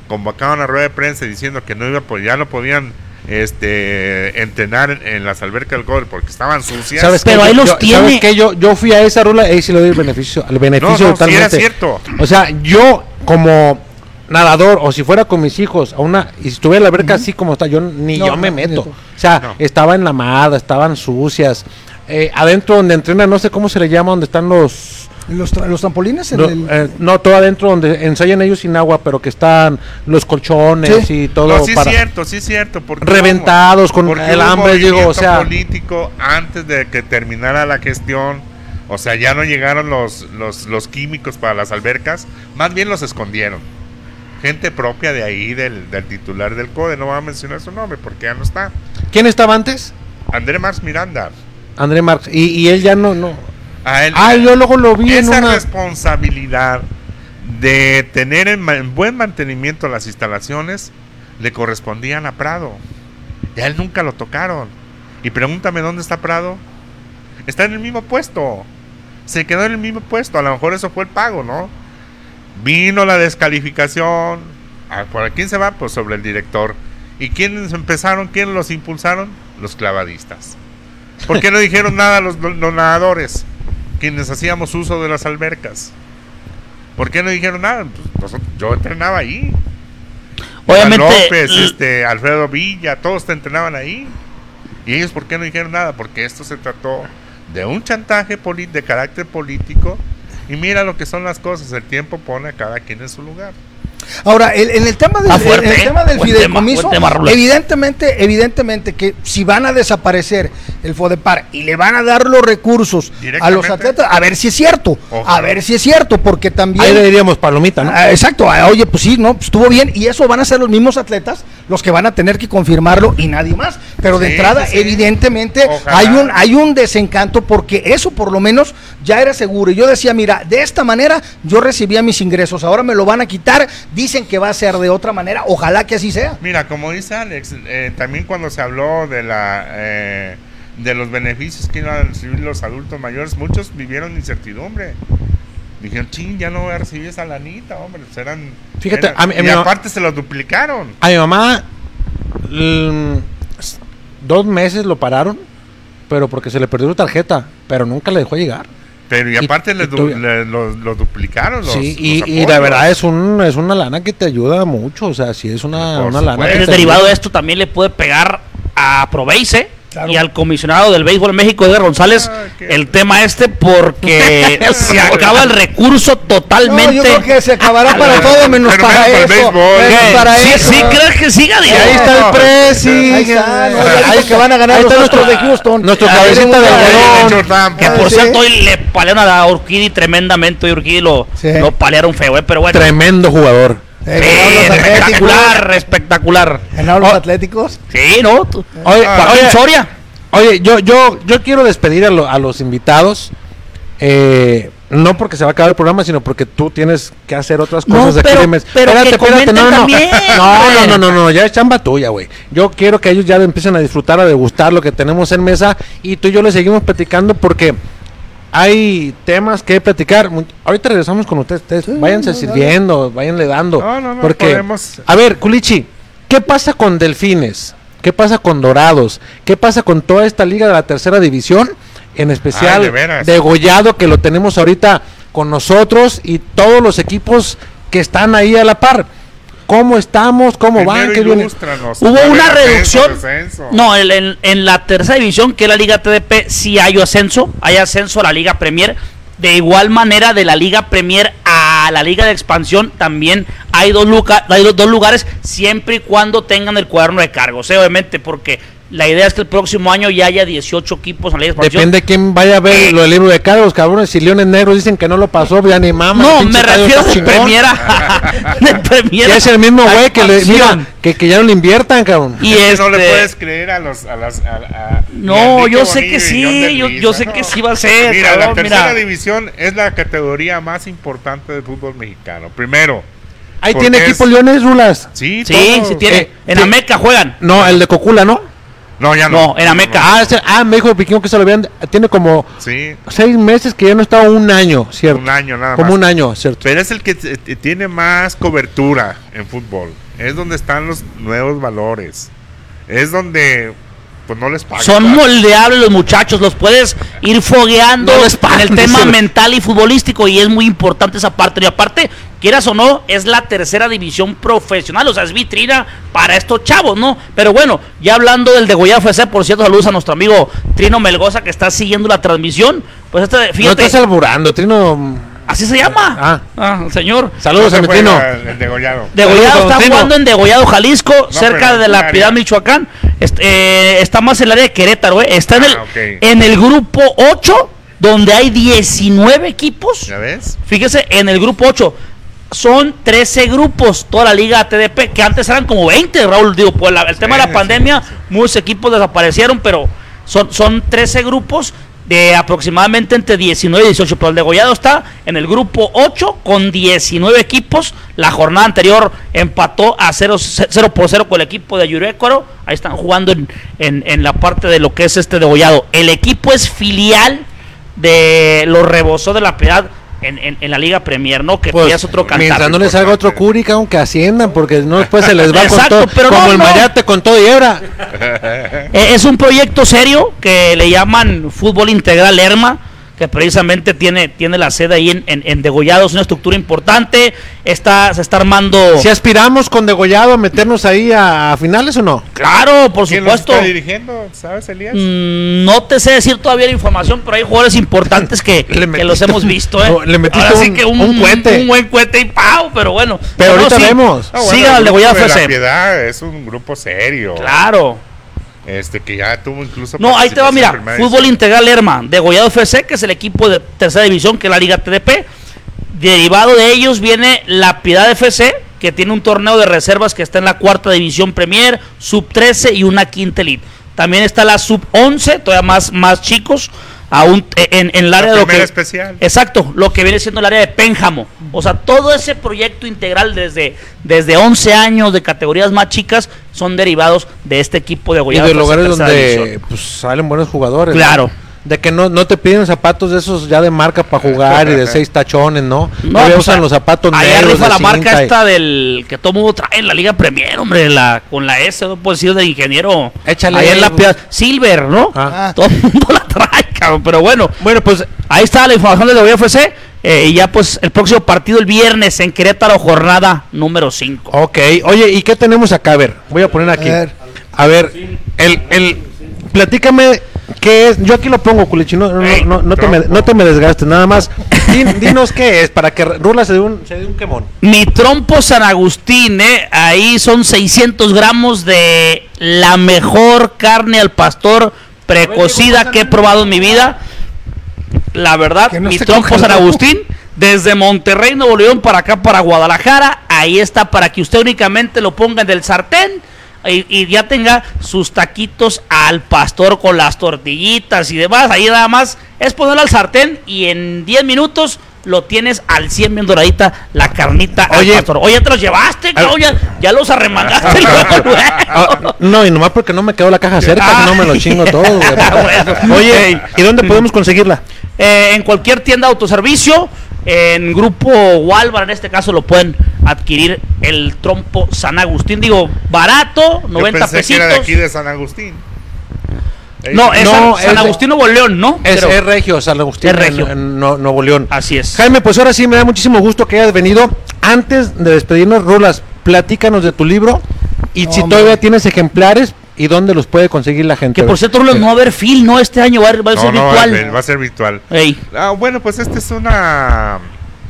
Convocaban a rueda de prensa diciendo que no iba, pues ya no podían este entrenar en, en las albercas del gol porque estaban sucias. ¿Sabes Pero ahí los yo- tiene. ¿Sabes qué? Yo, yo fui a esa rula y ahí sí le doy el beneficio, el beneficio no, totalmente. era cierto. O sea, yo como nadador o si fuera con mis hijos a una y si estuviera en la alberca así como está, yo ni No, yo me no, meto. O sea, No. estaba enlamada, estaban sucias. Eh, adentro donde entrenan, no sé cómo se le llama, donde están los Los, tra- los trampolines en no, el- eh, no, todo adentro donde ensayan ellos sin agua, pero que están los colchones Sí. y todo no, sí para es cierto, sí es cierto. Porque Reventados con porque el hambre, digo, o sea- político antes de que terminara la gestión. O sea, ya no llegaron los, los, los químicos para las albercas, más bien los escondieron. Gente propia de ahí, del, del titular del CODE, no voy a mencionar su nombre porque ya no está. ¿Quién estaba antes? André Marx Miranda. André Marx. Y, y él ya no, no. A él, Ah, yo luego lo vi en esa una. responsabilidad de tener en, buen mantenimiento las instalaciones le correspondían a Prado. Y a él nunca lo tocaron. Y pregúntame dónde está Prado. Está en el mismo puesto. Se quedó en el mismo puesto. A lo mejor eso fue el pago, ¿no? Vino la descalificación. Ah, ¿Por quién se va? Pues sobre el director. ¿Y quiénes empezaron? ¿Quiénes los impulsaron? Los clavadistas. ¿Por qué no dijeron nada los, los nadadores? Quienes hacíamos uso de las albercas. ¿Por qué no dijeron nada? Pues, nosotros- yo entrenaba ahí. obviamente, Iván López, este, Alfredo Villa, todos te entrenaban ahí. ¿Y ellos por qué no dijeron nada? Porque esto se trató de un chantaje de carácter político. Y mira lo que son las cosas. El tiempo pone a cada quien en su lugar. Ahora, el- en el tema del, fuerte, el ¿eh? tema del Buen fideicomiso, tema, buen tema, Rulas. evidentemente, evidentemente que si van a desaparecer el FODEPAR y le van a dar los recursos a los atletas, a ver si es cierto, a ver si es cierto, porque también... Ahí le diríamos palomita, ¿no? Ah, exacto, ah, oye, pues sí, no, pues estuvo bien, y eso van a ser los mismos atletas los que van a tener que confirmarlo y nadie más. Pero de Sí, entrada, sí, sí. evidentemente, Ojalá. hay un, hay un desencanto porque eso por lo menos ya era seguro. Y yo decía, mira, de esta manera yo recibía mis ingresos, ahora me lo van a quitar, dicen que va a ser de otra manera, ojalá que así sea. Mira, como dice Alex, eh, también cuando se habló de la eh, de los beneficios que iban a recibir los adultos mayores, muchos vivieron incertidumbre. Dijeron, ching, ya no voy a recibir esa lanita, hombre. Pues eran, Fíjate, eran- a mí- a y aparte se los duplicaron. A mi mamá, mm, dos meses lo pararon, pero porque se le perdió su tarjeta, pero nunca le dejó llegar. Pero y Y- aparte y les du- le- los, los duplicaron. Los, sí, los y, y la verdad es un es una lana que te ayuda mucho, o sea, sí es una, una lana. el derivado ayuda. de esto también le puede pegar a Proveice Claro. y al comisionado del béisbol México, Edgar González, qué- el tema este porque se acaba el recurso No, totalmente. yo creo que se acabará para todo menos Pero para menos para el eso. sí, eso. sí, ¿crees que siga? Ahí está el presi. Ahí está, no, ya dijo que van a ganar Ahí los está Astros nuestro- de Houston. Nuestro cabecita de algodón. Que Ah, por cierto, hoy le palearon a Urquidi tremendamente. Hoy Urquidi lo, Sí. lo palearon feo, eh, pero bueno. Tremendo jugador. Eh, Sí, espectacular, espectacular. Ganaron los Atléticos. Sí, ¿no? Tú- Oye, Joaquín Soria. Oye, yo, yo, yo quiero despedir a, lo- a los invitados. eh, No porque se va a acabar el programa, sino porque tú tienes que hacer otras No, cosas de pero- crímenes. pero que comenten no, no, no. también, No, no, no, no, no, ya es chamba tuya, güey. Yo quiero que ellos ya empiecen a disfrutar, a degustar lo que tenemos en mesa y tú y yo le seguimos platicando porque hay temas que platicar. Ahorita regresamos con ustedes. ustedes váyanse no, dale. sirviendo, váyanle dando. No, no, no, porque, podemos- a ver, Culichi, ¿qué pasa con Delfines? ¿Qué pasa con Dorados? ¿Qué pasa con toda esta liga de la tercera división? En especial Ay, de. Degollado, que lo tenemos ahorita con nosotros y todos los equipos que están ahí a la par. ¿Cómo estamos? ¿Cómo van? Hubo ¿Cuál una reducción. ascenso? No, en, en- en la tercera división, que es la Liga TDP, sí hay ascenso. Hay ascenso a la Liga Premier. De igual manera, de la Liga Premier a la Liga de Expansión, también hay dos, luca- hay dos- dos lugares, siempre y cuando tengan el cuaderno de cargos. ¿eh? Obviamente, porque la idea es que el próximo año ya haya 18 equipos en la Liga de Expansión. Depende quién vaya a ver lo del libro de cargos, cabrones. Si Leones Negros dicen que no lo pasó, ya ni mama. No, me refiero de a- de Premier Que es el mismo güey que le mira, Expansión. que, que ya no le inviertan, cabrón. Y Es que no le este- puedes creer a los a las a- a- No, yo sé Bonilla que sí, de yo- yo sé no. que sí va a ser, Mira, la tercera mira. división es la categoría más importante del fútbol mexicano. Primero, Ahí tiene es- equipo Leones Rulas. sí, Sí, todos. sí tiene. Eh, en sí. Ameca juegan. No, el de Cocula, ¿no? No, ya no. No, en Ameca. Ah, ah, me dijo el Piquín que se lo habían. Tiene como Sí, seis meses que ya no estaba un año, ¿cierto? un año nada Como más. un año, ¿cierto? Pero es el que t- t- tiene más cobertura en fútbol. Es donde están los nuevos valores. Es donde pues no les pagan. Son ¿verdad? moldeables los muchachos, los puedes ir fogueando No en pagan, el tema dice. mental y futbolístico y es muy importante esa parte. Y aparte, quieras o no, es la tercera división profesional, o sea, es vitrina para estos chavos, ¿no? Pero bueno, ya hablando del de Goya FC, por cierto, saludos a nuestro amigo Trino Melgoza que está siguiendo la transmisión. Pues este, No fíjate, estás alburando, Trino. Así se llama. Ah. el señor. Saludos a ¿Dónde mi fue Trino. la- el degollado? Degollado está jugando en Degollado, Jalisco, cerca de la ¿qué Piedad? Michoacán. Est- eh, está más en el área de Querétaro, eh. Está en, el, Ah, en el grupo 8, donde hay 19 equipos. ¿Ya ves? Fíjese, en el grupo 8 son 13 grupos, toda la liga TDP, que antes eran como 20, Raúl. Digo, pues la- el tema de la sí, pandemia, muchos equipos desaparecieron, pero son, son 13 grupos de aproximadamente entre 19 y 18. Pero el degollado está en el grupo 8 con 19 equipos. La jornada anterior empató a 0, 0 por 0 con el equipo de Yurecuaro. Ahí están jugando en, en- en la parte de lo que es este degollado. El equipo es filial de los rebosó de la piedad en, en- en la Liga Premier, ¿no? Que Pues, otro mientras cantar. no les salga otro curica, aunque asciendan, porque no después se les va con Exacto, todo, pero como no, el no. Mayate con todo y hebra. Eh, es un proyecto serio que le llaman Fútbol Integral Lerma, que precisamente tiene, tiene la sede ahí en, en, en Degollado, es una estructura importante, está, se está armando... Si aspiramos con Degollado a meternos ahí a, a finales o no. Claro, por ¿Quién los supuesto. está dirigiendo? ¿Sabes, Elías? Mm, no te sé decir todavía la información, pero hay jugadores importantes que, que los hemos visto, ¿eh? no, le metiste Ahora sí un- que un, un cohete. un buen cohete y ¡pau! Pero bueno. Pero no, ahorita sí, vemos. Ah, bueno, Sigan al Degollado de La FC. Piedad es un grupo serio. Claro. Este que ya tuvo incluso. No, ahí te va, mira, Fútbol división. Integral Lerma, Degollado FC, que es el equipo de tercera división, que es la Liga TDP. Derivado de ellos viene la Piedad FC, que tiene un torneo de reservas que está en la cuarta división Premier, sub 13 y una quinta elite. También está la sub 11, todavía más, más chicos, aún en, en el área de lo que... especial. Exacto, lo que viene siendo el área de Pénjamo. O sea, todo ese proyecto integral desde, desde 11 años de categorías más chicas son derivados de este equipo de Y Goyado. de lugares donde pues, salen buenos jugadores. ¿no? De que no, no te piden zapatos de esos ya de marca para jugar y de seis tachones, ¿no? No, pues, usan los zapatos negros rifa de la marca y- esta del que todo mundo trae en la Liga Premier, hombre, la, con la S, no puedo decir de ingeniero. Échale. Ahí en la piedad. Silver, ¿no? Ah. Todo el mundo la trae, cabrón. Pero bueno, Bueno, pues ahí está la información de la UFC. eh, y ya pues el próximo partido el viernes en Querétaro, jornada número 5. Ok, oye, ¿y qué tenemos acá? A ver, voy a poner aquí. A ver. A ver, el, el, platícame qué es. Yo aquí lo pongo, Culichi, no, no, Ey, no, no te me, no te me desgastes, nada más. Din- dinos qué es, para que Rula se dé un, se dé un quemón. Mi trompo San Agustín, ¿eh? ahí son 600 gramos de la mejor carne al pastor precocida que he probado en mi vida. La verdad, mi trompo San. Agustín, desde Monterrey, Nuevo León, para acá, para Guadalajara, ahí está para que usted únicamente lo ponga en el sartén, y, y ya tenga sus taquitos al pastor con las tortillitas y demás. Ahí nada más es ponerlo al sartén y en 10 minutos lo tienes al 100 bien doradita la carnita al Oye. pastor. Oye, te los llevaste, cabrón, ya, ya los arremangaste luego, luego. Ah, no, y nomás porque no me quedó la caja cerca, Ah. no me lo chingo todo. güey. Bueno. Oye, ¿y dónde podemos conseguirla? Eh, en cualquier tienda de autoservicio, en grupo Walmart en este caso lo pueden adquirir el trompo San Agustín. Digo, barato, 90 Yo pensé que pesitos. era de aquí de San Agustín. No, es No, San, es San de- Agustín Nuevo León, ¿no? Es, es Regio, San Agustín, Es Regio. en, en No- Nuevo León. Así es. Jaime, pues ahora sí me da muchísimo gusto que hayas venido. Antes de despedirnos, Rolas, platícanos de tu libro y No, si hombre. todavía tienes ejemplares y dónde los puede conseguir la gente. Que por cierto, no va a haber film, ¿no? Este año va a, va a No, ser no, virtual. va a ser virtual. Ah, bueno, pues este es una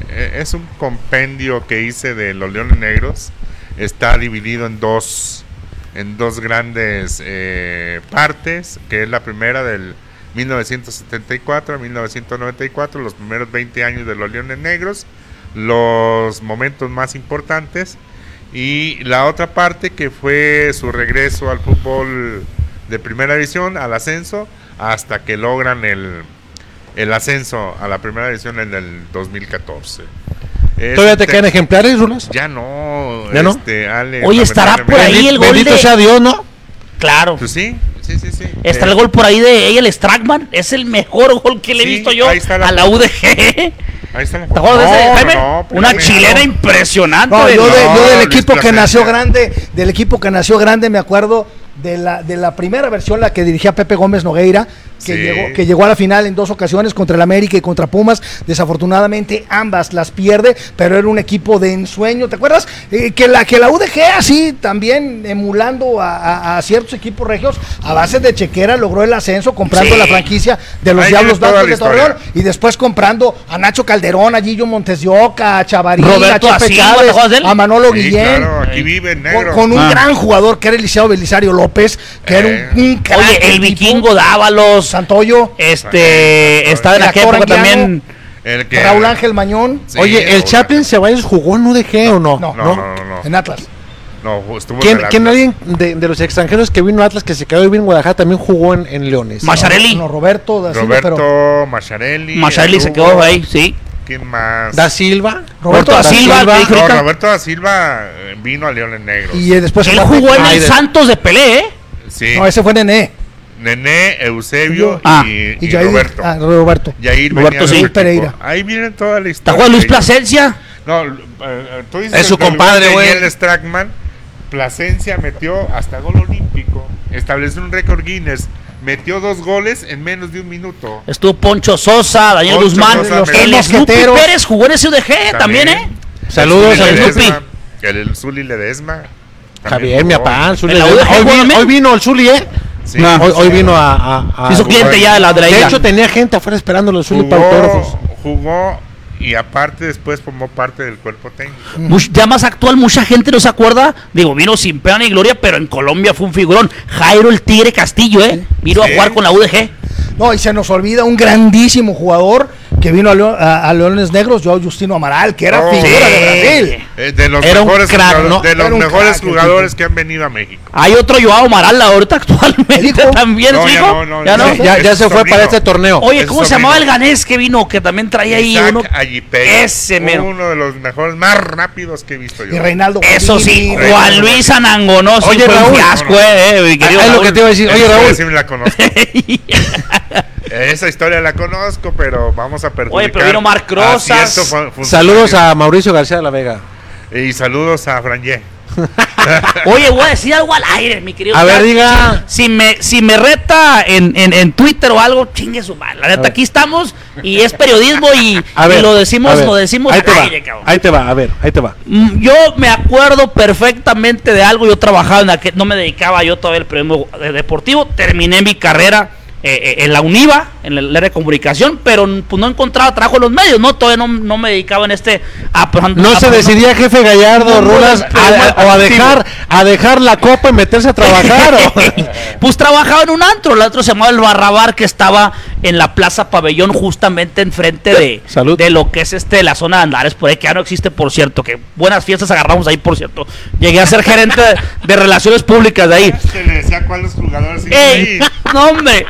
eh, es un compendio que hice de los Leones Negros. Está dividido en dos en dos grandes eh, partes, que es la primera del 1974 a 1994, los primeros 20 años de los Leones Negros, los momentos más importantes y la otra parte que fue su regreso al fútbol de primera división, al ascenso, hasta que logran el, el ascenso a la primera división en el 2014. Es ¿Todavía te quedan ejemplares, Rolas? Ya no. ¿Ya no? este, Ale, Oye, estará por ahí el gol Bendito de- sea Dios, ¿no? Claro. Pues sí, sí, sí, sí. Está Eh, el gol por ahí de ella, el Strackman. Es el mejor gol que le he visto yo ahí está la- a la UDG. Ahí está la ¿Te acuerdas de ese, No, Jaime? no, Una chilena no. impresionante. No, yo, de- No, yo del equipo que nació grande, del equipo que nació grande, me acuerdo de la, de la primera versión, la que dirigía Pepe Gómez Nogueira, que, Sí. llegó, que llegó a la final en dos ocasiones contra el América y contra Pumas. Desafortunadamente ambas las pierde, pero era un equipo de ensueño. ¿Te acuerdas? Eh, que, la, que la UDG así también emulando a, a- a ciertos equipos regios a base de chequera logró el ascenso comprando Sí. la franquicia de los Ahí Diablos Blancos la de. Torreón y después comprando a Nacho Calderón, a Gillo Montes de Oca, a Chavarín, Roberto a Chepe Silva, ¿te Chávez, a Manolo Sí, Guillén. claro, aquí vive el Con, un Ah. gran jugador que era Eliseo Belisario López, que era Eh. un, un crack Oye, el vikingo Dávalos. Santoyo, Este, estaba en El aquella época también. El que- Raúl Ángel Mañón. Sí, Oye, ¿el Chaplin. Ceballos jugó en UDG o no? No, No, no, no, no. En Atlas. No, estuvo ¿Quién, en quién alguien de, de los extranjeros que vino a Atlas, que se quedó y vino en Guadalajara, también jugó en, en Leones? Macharelli. No, Roberto da Silva, Roberto pero Macharelli. Macharelli se quedó ahí, sí. ¿Quién más? Da Silva. Roberto da Silva, dije No. Roberto da Silva eh, vino a Leones Negros. y eh, después Él jugó en el Santos de Pelé, ¿eh? Sí. No, ese fue Nené. Nené, Eusebio Ah, y, Y, y Jair- Roberto. ah, Roberto. Yair Roberto, sí. Pereira. Ahí viene toda la ¿Te historia. acuerdas Luis de ellos. Plasencia? No, eh, eh, tú dices Es su compadre, güey. Miguel Strackman. Plasencia metió hasta gol olímpico. Estableció un récord Guinness. Metió dos goles en menos de un minuto. Estuvo Poncho Sosa, Daniel Poncho Guzmán. Sosa, los el mosqueteros. Pérez jugó en ese UDG también, ¿eh? Saludos El Zuli al Snoopy. Ledesma, El, Zuli Ledesma. también Javier, mi papá, hoy vino el Zuli, ¿eh? Sí. Hoy, hoy vino a... a- a- Hizo cliente ya de la de la De hecho, tenía gente afuera Zuli para jugó, autógrafos. jugó y aparte después formó parte del cuerpo técnico. Much- ya más actual, mucha gente no se acuerda. Digo, vino sin pena ni gloria, pero en Colombia fue un figurón. Jairo el Tigre Castillo, ¿eh? Vino Sí. a jugar con la UDG. No, y se nos olvida un grandísimo jugador que vino a, Leo- a- a Leones Negros, Joao Justino Amaral, que era Oh, figura sí. de Brasil. Eh, de los Era un mejores, crack, jugadores, ¿no? de los mejores crack jugadores que han venido a México. Hay otro Joao Amaral ahorita actualmente también, No, ¿es ya hijo? no, no, ¿Ya no. se fue sobrino. para este torneo. Oye, Es ¿cómo se llamaba el ganés que vino? Que también traía ahí Isaac uno. Ayipega, Ese mero. Uno de los mejores, más rápidos que he visto yo. Y Reinaldo Eso sí, Juan Luis Anangonó Oye, Raúl. fiasco, eh, eh, mi Ah, es lo que te iba a decir. Oye, Raúl, la conozco. Esa historia la conozco, pero vamos a perjudicar. Oye, pero vino Marc a Rosas. saludos a Mauricio García de la Vega. Y saludos a Franje. Oye, voy a decir algo al aire, mi querido. A ver, diga. Si, me, si me reta en, en, en Twitter o algo, chingue su madre. La A neta, aquí estamos y es periodismo y, A lo a decimos, ver. lo decimos ahí al te va, aire, cabrón. Ahí te va, a ver, ahí te va. Mm, Yo me acuerdo perfectamente de algo. Yo trabajaba en aquel, no me dedicaba yo todavía al periodismo deportivo. Terminé mi carrera eh, eh, en la UNIVA, en el área de comunicación, pero pues, no encontraba trabajo en los medios, ¿no? Todavía no, no me dedicaba en este. a- No a- se decidía jefe Gallardo, No, Rulas, no, a- no, a- o a dejar, a dejar la copa y meterse a trabajar. o- Pues trabajaba en un antro, el otro se llamaba el Barrabar, que estaba en la Plaza Pabellón, justamente enfrente de, Salud. de lo que es este la zona de Andares, por ahí que ya no existe, por cierto, que buenas fiestas agarramos ahí, por cierto. Llegué a ser gerente de, de relaciones públicas de ahí. Se le decía cuáles jugadores iban ¡Ey! ahí. No, hombre.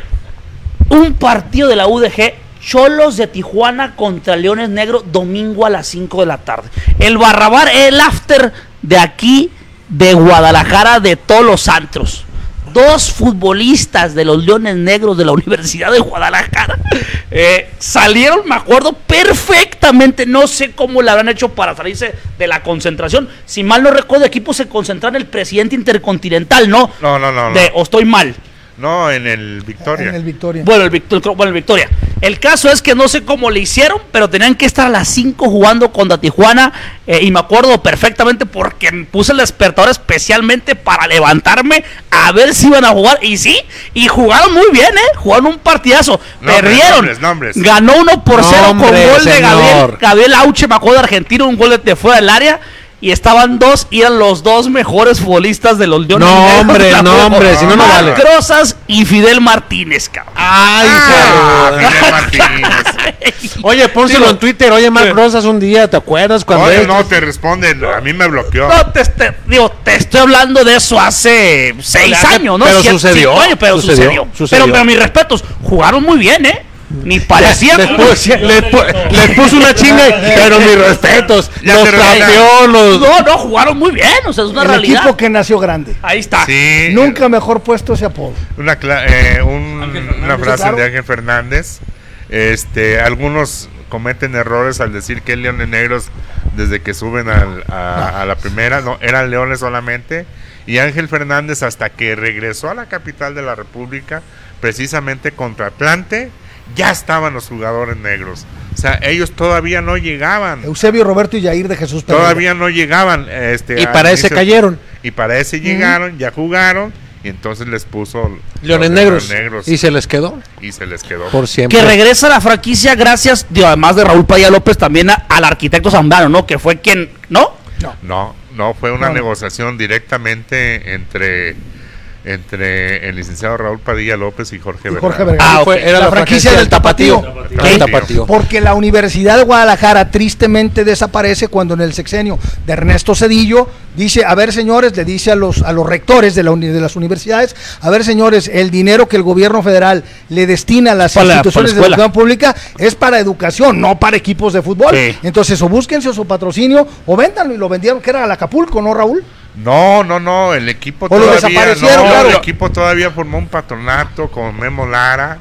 Un partido de la UDG, Cholos de Tijuana contra Leones Negro, domingo a las 5 de la tarde. El Barrabar, el after de aquí, de Guadalajara, de todos los antros. Dos futbolistas de los Leones Negros de la Universidad de Guadalajara eh, salieron, me acuerdo perfectamente. No sé cómo le habrán hecho para salirse de la concentración. Si mal no recuerdo, equipo se concentraron en el presidente intercontinental, ¿no? No, no, no. no. De, o estoy mal. No, en el Victoria. En el Victoria. Bueno, el, Victor- bueno, el Victoria. El caso es que no sé cómo le hicieron, pero tenían que estar a las 5 jugando contra Tijuana. eh, y me acuerdo perfectamente porque me puse el despertador especialmente para levantarme a ver si iban a jugar. Y sí, y jugaron muy bien, ¿eh? Jugaron un partidazo. Nombres, Perdieron. nombres, nombres. Ganó 1 por 0 con gol de Gabriel, señor. Gabriel Auche, me acuerdo de Argentino, un gol de fuera del área. Y estaban dos, y eran los dos mejores futbolistas de los Leones No, Negros. hombre, no, hombre, si no, no Marc vale. Rosas y Fidel Martínez, cabrón. Ay, Ah. Fidel Martínez. Oye, pónselo Digo, en Twitter. Oye, Marc sí. Rosas un día, ¿te acuerdas? Cuando Oye, no te responden. A mí me bloqueó. No, te, te- digo, te estoy hablando de eso hace seis años, ¿no? pero Siete- sucedió, años, pero sucedió, sucedió. sucedió. Pero, pero mis respetos, jugaron muy bien, ¿eh? Ni parecía les, como- pu- les pu- les puso una chinga, pero mis respetos. Ya los los. No, no, jugaron muy bien, o sea, es una el realidad. equipo que nació grande. Ahí está. Sí. Nunca mejor puesto ese apodo. Una, eh, un- una frase claro. de Ángel Fernández. Este, algunos cometen errores al decir que es Leones Negros desde que suben al- a, a la primera. No, eran Leones solamente. Y Ángel Fernández hasta que regresó a la capital de la República, precisamente contra Atlante, ya estaban los jugadores negros. O sea, ellos todavía no llegaban. Eusebio, Roberto y Jair de Jesús Pereira. Todavía no llegaban. Este, Y para ese inicio- cayeron. Y para ese llegaron, ya jugaron. Y entonces les puso Leones los negros. negros Y se les quedó y se les quedó. por siempre. Que regresa a la franquicia gracias, digo, además de Raúl Padilla López, también a- al arquitecto Zambrano, ¿no? Que fue quien, ¿no? No, no, fue una No, no. negociación directamente entre entre el licenciado Raúl Padilla López y Jorge Vergara. Jorge Vergara. Ah, Fue- ok. era la, franquicia del tapatío. Tapatío. Tapatío. Porque la Universidad de Guadalajara tristemente desaparece cuando en el sexenio de Ernesto Cedillo dice, a ver señores, le dice a los, a los rectores de, la uni- de las universidades, a ver señores, el dinero que el gobierno federal le destina a las Para instituciones para la de educación pública es para educación, no para equipos de fútbol. Sí. Entonces o búsquense su patrocinio o véndanlo y lo vendieron, que era al Acapulco, ¿no Raúl? No, no, no, el equipo O todavía no, claro. el equipo todavía formó un patronato con Memo Lara.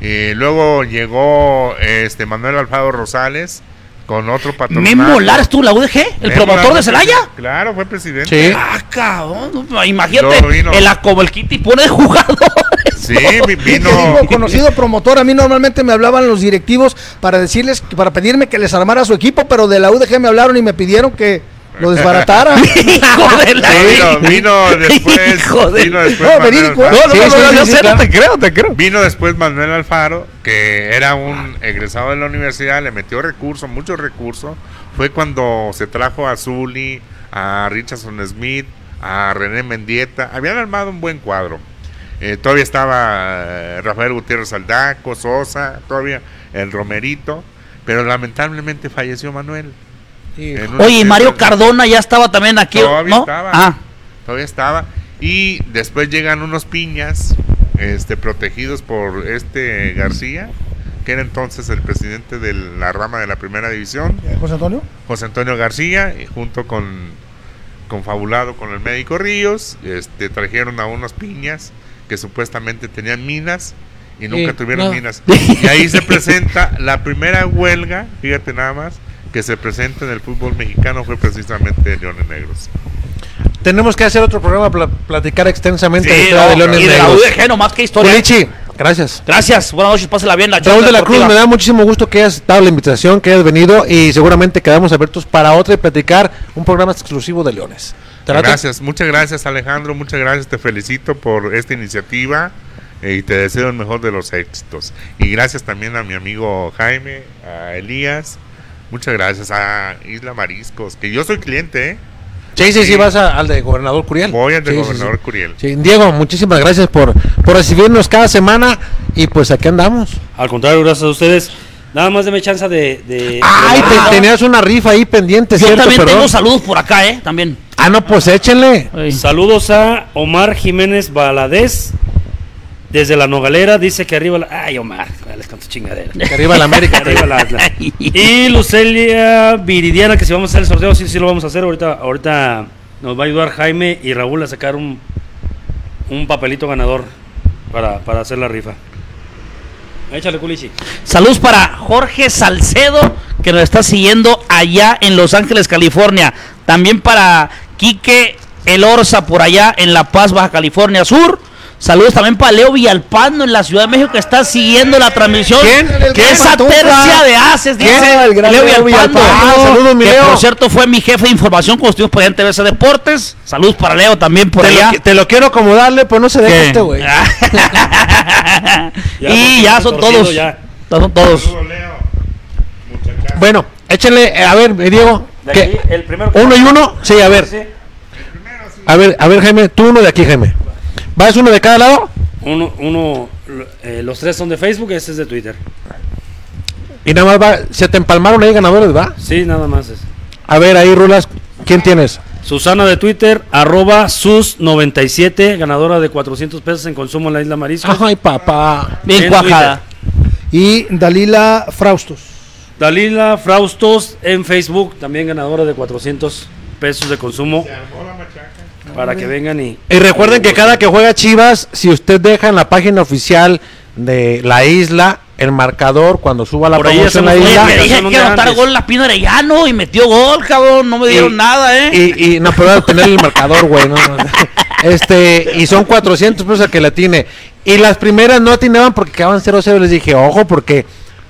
eh, luego llegó este Manuel Alfaro Rosales con otro patronato. Memo estuvo en la UDG, el Memo promotor Lara de Celaya. Claro, fue presidente. Sí. Ah, cabrón, imagínate, vino- el, como el Kitty pone de jugadores. Sí, vino. digo, conocido promotor, a mí normalmente me hablaban los directivos para decirles, para pedirme que les armara su equipo, pero de la UDG me hablaron y me pidieron que lo desbaratara. Hijo de la vino, vino después. Hijo de- Vino después No, Manuel verídico. Alfaro. No, no, Sí, no, sí, no, sí, yo sí, sé, claro. te creo, te creo. Vino después Manuel Alfaro, que era un egresado de la universidad, le metió recursos, muchos recursos. Fue cuando se trajo a Zully, a Richardson Smith, a René Mendieta. Habían armado un buen cuadro. Eh, todavía estaba eh, Rafael Gutiérrez Aldaco, Sosa, todavía el Romerito. Pero lamentablemente falleció Manuel. Oye, y Mario. Cardona ya estaba también aquí, Todavía ¿no? estaba. Ah, Todavía estaba. Y después llegan unos piñas, este, protegidos por este García, que era entonces el presidente de la rama de la primera división, José Antonio. José Antonio García, y junto con confabulado con el médico Ríos, este, trajeron a unos piñas que supuestamente tenían minas y nunca tuvieron no. minas. Y ahí se presenta la primera huelga, fíjate nada más, que se presenta en el fútbol mexicano fue precisamente de Leones Negros. Tenemos que hacer otro programa para platicar extensamente sí, de la historia no, de Leones y de la Negros. UDG nomás que historia. Pulichi, gracias. Gracias, buenas noches, pásela bien. La Raúl de la Cruz, me da muchísimo gusto que hayas dado la invitación, que hayas venido y seguramente quedamos abiertos para otra y platicar un programa exclusivo de Leones. Gracias, muchas gracias Alejandro, muchas gracias, te felicito por esta iniciativa eh, y te deseo el mejor de los éxitos. Y gracias también a mi amigo Jaime, a Elías, muchas gracias a Isla Mariscos, que yo soy cliente, ¿eh? Sí, sí, sí, vas a- al de Gobernador Curiel. Voy al de Sí, Gobernador sí. Curiel. Sí, Diego, muchísimas gracias por, por recibirnos cada semana y pues aquí andamos. Al contrario, gracias a ustedes. Nada más deme chance de. de- Ay, de- te- tenías una rifa ahí pendiente, Yo ¿cierto? también Perdón. tengo saludos por acá, ¿eh? También. Ah, no, pues échenle. Saludos a Omar Jiménez Baladés. Desde la Nogalera dice que arriba la... Ay, Omar, cuál es con tu chingadera. Que arriba la América. Arriba la Atlas. Y Lucelia Viridiana, que si vamos a hacer el sorteo, sí, sí lo vamos a hacer. Ahorita, ahorita nos va a ayudar Jaime y Raúl a sacar un, un papelito ganador para, para hacer la rifa. Échale, Culichi. Saludos para Jorge Salcedo, que nos está siguiendo allá en Los Ángeles, California. También para Quique El Orza, por allá en La Paz, Baja California Sur. Saludos también para Leo Villalpando en la Ciudad de México que está siguiendo la transmisión. ¿Quién? Que esa tercia de haces, dice ¿Quién? El gran Leo Villalpando. Villalpando. Ah, saludos, mi que Leo. por cierto fue mi jefe de información cuando estuvimos por allá en TVC Deportes. Saludos para Leo también por Te allá. lo, te lo quiero acomodarle, pues no se deja ¿Qué? este güey. Y ya son todos. ya. Ya son todos. Saludos, Leo. Muchachas. Bueno, échenle, eh, a ver, eh, Diego. El primero que- ¿Uno y uno? Sí, a ver. Sí. A ver, a ver, Jaime, tú uno de aquí, Jaime. ¿Vas uno de cada lado? Uno, uno, eh, los tres son de Facebook, ese es de Twitter. Y nada más va, se te empalmaron ahí ganadores, ¿va? Sí, nada más es. A ver, ahí, Rulas, ¿quién tienes? Susana de Twitter, arroba sus97, ganadora de 400 pesos en consumo en la isla Marisco. Ay, papá. Bien En cuajada. Y Dalila Fraustos. Dalila Fraustos en Facebook, también ganadora de 400 pesos de consumo. Para que vengan y... Y recuerden que cada que juega Chivas, si usted deja en la página oficial de la isla el marcador cuando suba la Por ahí promoción a la isla. te dije que anotar gol la Pino Arellano y metió gol, cabrón. No me dieron Y- nada, ¿eh? Y, y no puedo tener el marcador, güey. no, no. Este, y son 400 pesos a que la tiene. Y las primeras no atinaban porque quedaban 0-0. Les dije, ojo, porque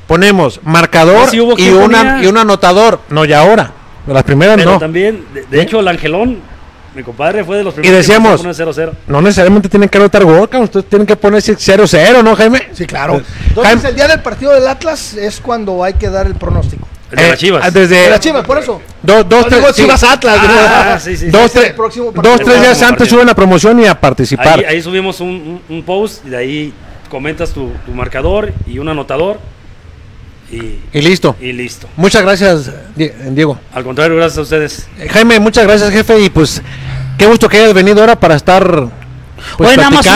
ponemos marcador Ah, y, una, ponía. y un anotador. No, ya ahora. Las primeras Pero no. también, de, de ¿Eh? hecho, el Angelón, mi compadre, fue de los Y primeros decíamos- que empezó a poner 0-0. No necesariamente tienen que anotar gol. Ustedes tienen que ponerse 0-0, ¿no, Jaime? Sí, claro. Eh, Entonces, Jaime- el día del partido del Atlas es cuando hay que dar el pronóstico. El de Eh, las Chivas. Desde De las Chivas, por eso. dos, dos, No tres, digo sí. Chivas Atlas. Ah, sí, sí, sí. dos, Ese es tres, dos, tres días antes suben la promoción y a participar. Ahí, ahí subimos un, un- un post y de ahí comentas tu, tu marcador y un anotador y, Y listo. y listo. Muchas gracias, Die- Diego. Al contrario, gracias a ustedes. Eh, Jaime, muchas gracias, jefe. Y pues, qué gusto que hayas venido ahora para estar pues, Oye, nada más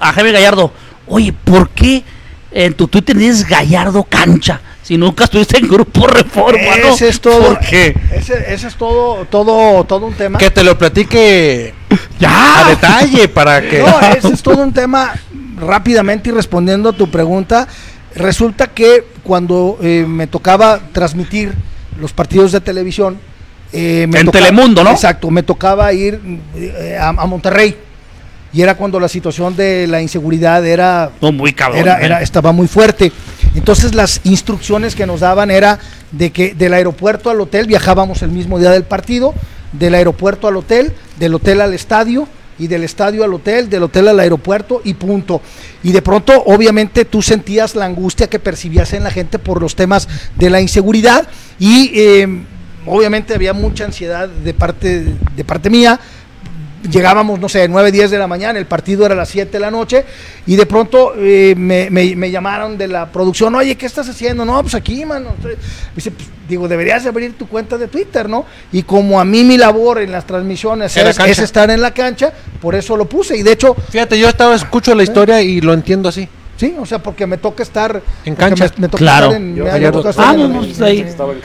a Jaime Gallardo. Oye, ¿por qué en tu Twitter dices Gallardo Cancha? Si nunca estuviste en Grupo Reforma, ¿no? Ese es todo. ¿Por qué? Ese, ese es todo, todo, todo un tema. Que te lo platique a detalle para que. No, ese es todo un tema rápidamente y respondiendo a tu pregunta. Resulta que cuando eh, me tocaba transmitir los partidos de televisión, eh, me En tocaba- Telemundo, ¿no? Exacto, me tocaba ir eh, a, a Monterrey. Y era cuando la situación de la inseguridad era No, muy cabrón. era, ¿eh? era- estaba muy fuerte. Entonces las instrucciones que nos daban era de que del aeropuerto al hotel viajábamos el mismo día del partido, del aeropuerto al hotel, del hotel al estadio y del estadio al hotel, del hotel al aeropuerto y punto. Y de pronto obviamente tú sentías la angustia que percibías en la gente por los temas de la inseguridad y eh, obviamente había mucha ansiedad de parte, de parte mía llegábamos, no sé, 9, 10 de la mañana, el partido era a las 7 de la noche, y de pronto eh, me, me- me llamaron de la producción, oye, ¿qué estás haciendo? No, pues aquí, mano. Dice, pues, digo, deberías abrir tu cuenta de Twitter, ¿no? Y como a mí mi labor en las transmisiones la es, es estar en la cancha, por eso lo puse, y de hecho, Fíjate, yo estaba, escucho la historia y lo entiendo así. Sí, o sea, porque me toca estar En cancha. me, me toca Claro. estar en, Yo, me- toca Ah, no, pues ahí.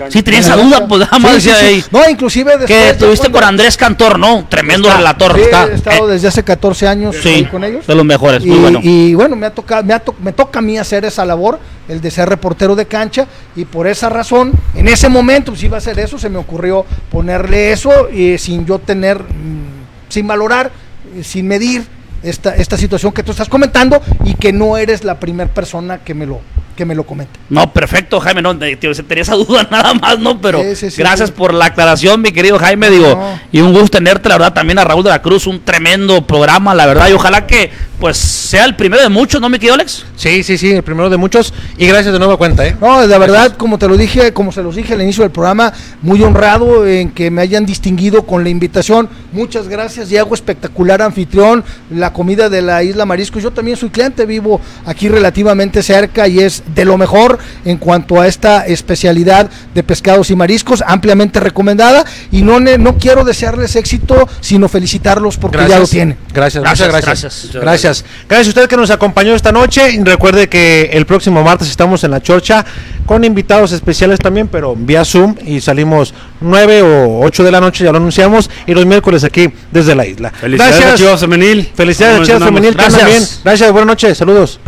Si tenías esa duda, pues más Sí, sí, sí. ahí. No, inclusive después Que estuviste con Andrés Cantor, ¿no? Tremendo relator. Sí, Está- he estado eh, desde hace 14 años ahí sí, con ellos. de los mejores, y, muy bueno. y bueno, me, ha tocado, me, ha to- me toca a mí hacer esa labor, el de ser reportero de cancha, y por esa razón, en ese momento, pues iba a hacer eso, se me ocurrió ponerle eso, y sin yo tener, mm, sin valorar, eh, sin medir esta, esta situación que tú estás comentando, y que no eres la primera persona que me lo, que me lo comente. No, perfecto, Jaime, no, te- te- tenía esa duda nada más, ¿no? Pero Sí, sí, sí, gracias sí. por la aclaración, mi querido Jaime, digo, No. y un gusto tenerte, la verdad, también a Raúl de la Cruz, un tremendo programa, la verdad, y ojalá que, pues, sea el primero de muchos, ¿no, mi querido Alex? Sí, sí, sí, el primero de muchos. Y gracias de nueva cuenta, ¿eh? No, la verdad, como te lo dije, como se los dije al inicio del programa, muy honrado en que me hayan distinguido con la invitación. Muchas gracias, Diego, espectacular anfitrión, la comida de la Isla Mariscos. Yo también soy cliente, vivo aquí relativamente cerca y es de lo mejor en cuanto a esta especialidad de pescados y mariscos, ampliamente recomendada. Y no, ne- no quiero desearles éxito, sino felicitarlos porque ya lo tienen. Gracias, Gracias, muchas gracias. gracias. Gracias. Gracias. a usted que nos acompañó esta noche. Y Recuerde que el próximo martes estamos en la Chorcha con invitados especiales también, pero vía Zoom y salimos 9 o 8 de la noche, ya lo anunciamos, y los miércoles aquí desde la isla. Felicidades Chivas Femenil. Felicidades Chivas. Femenil Gracias. también. Gracias, buenas noches, saludos.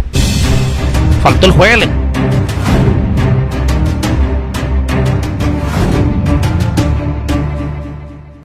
Faltó el juegue.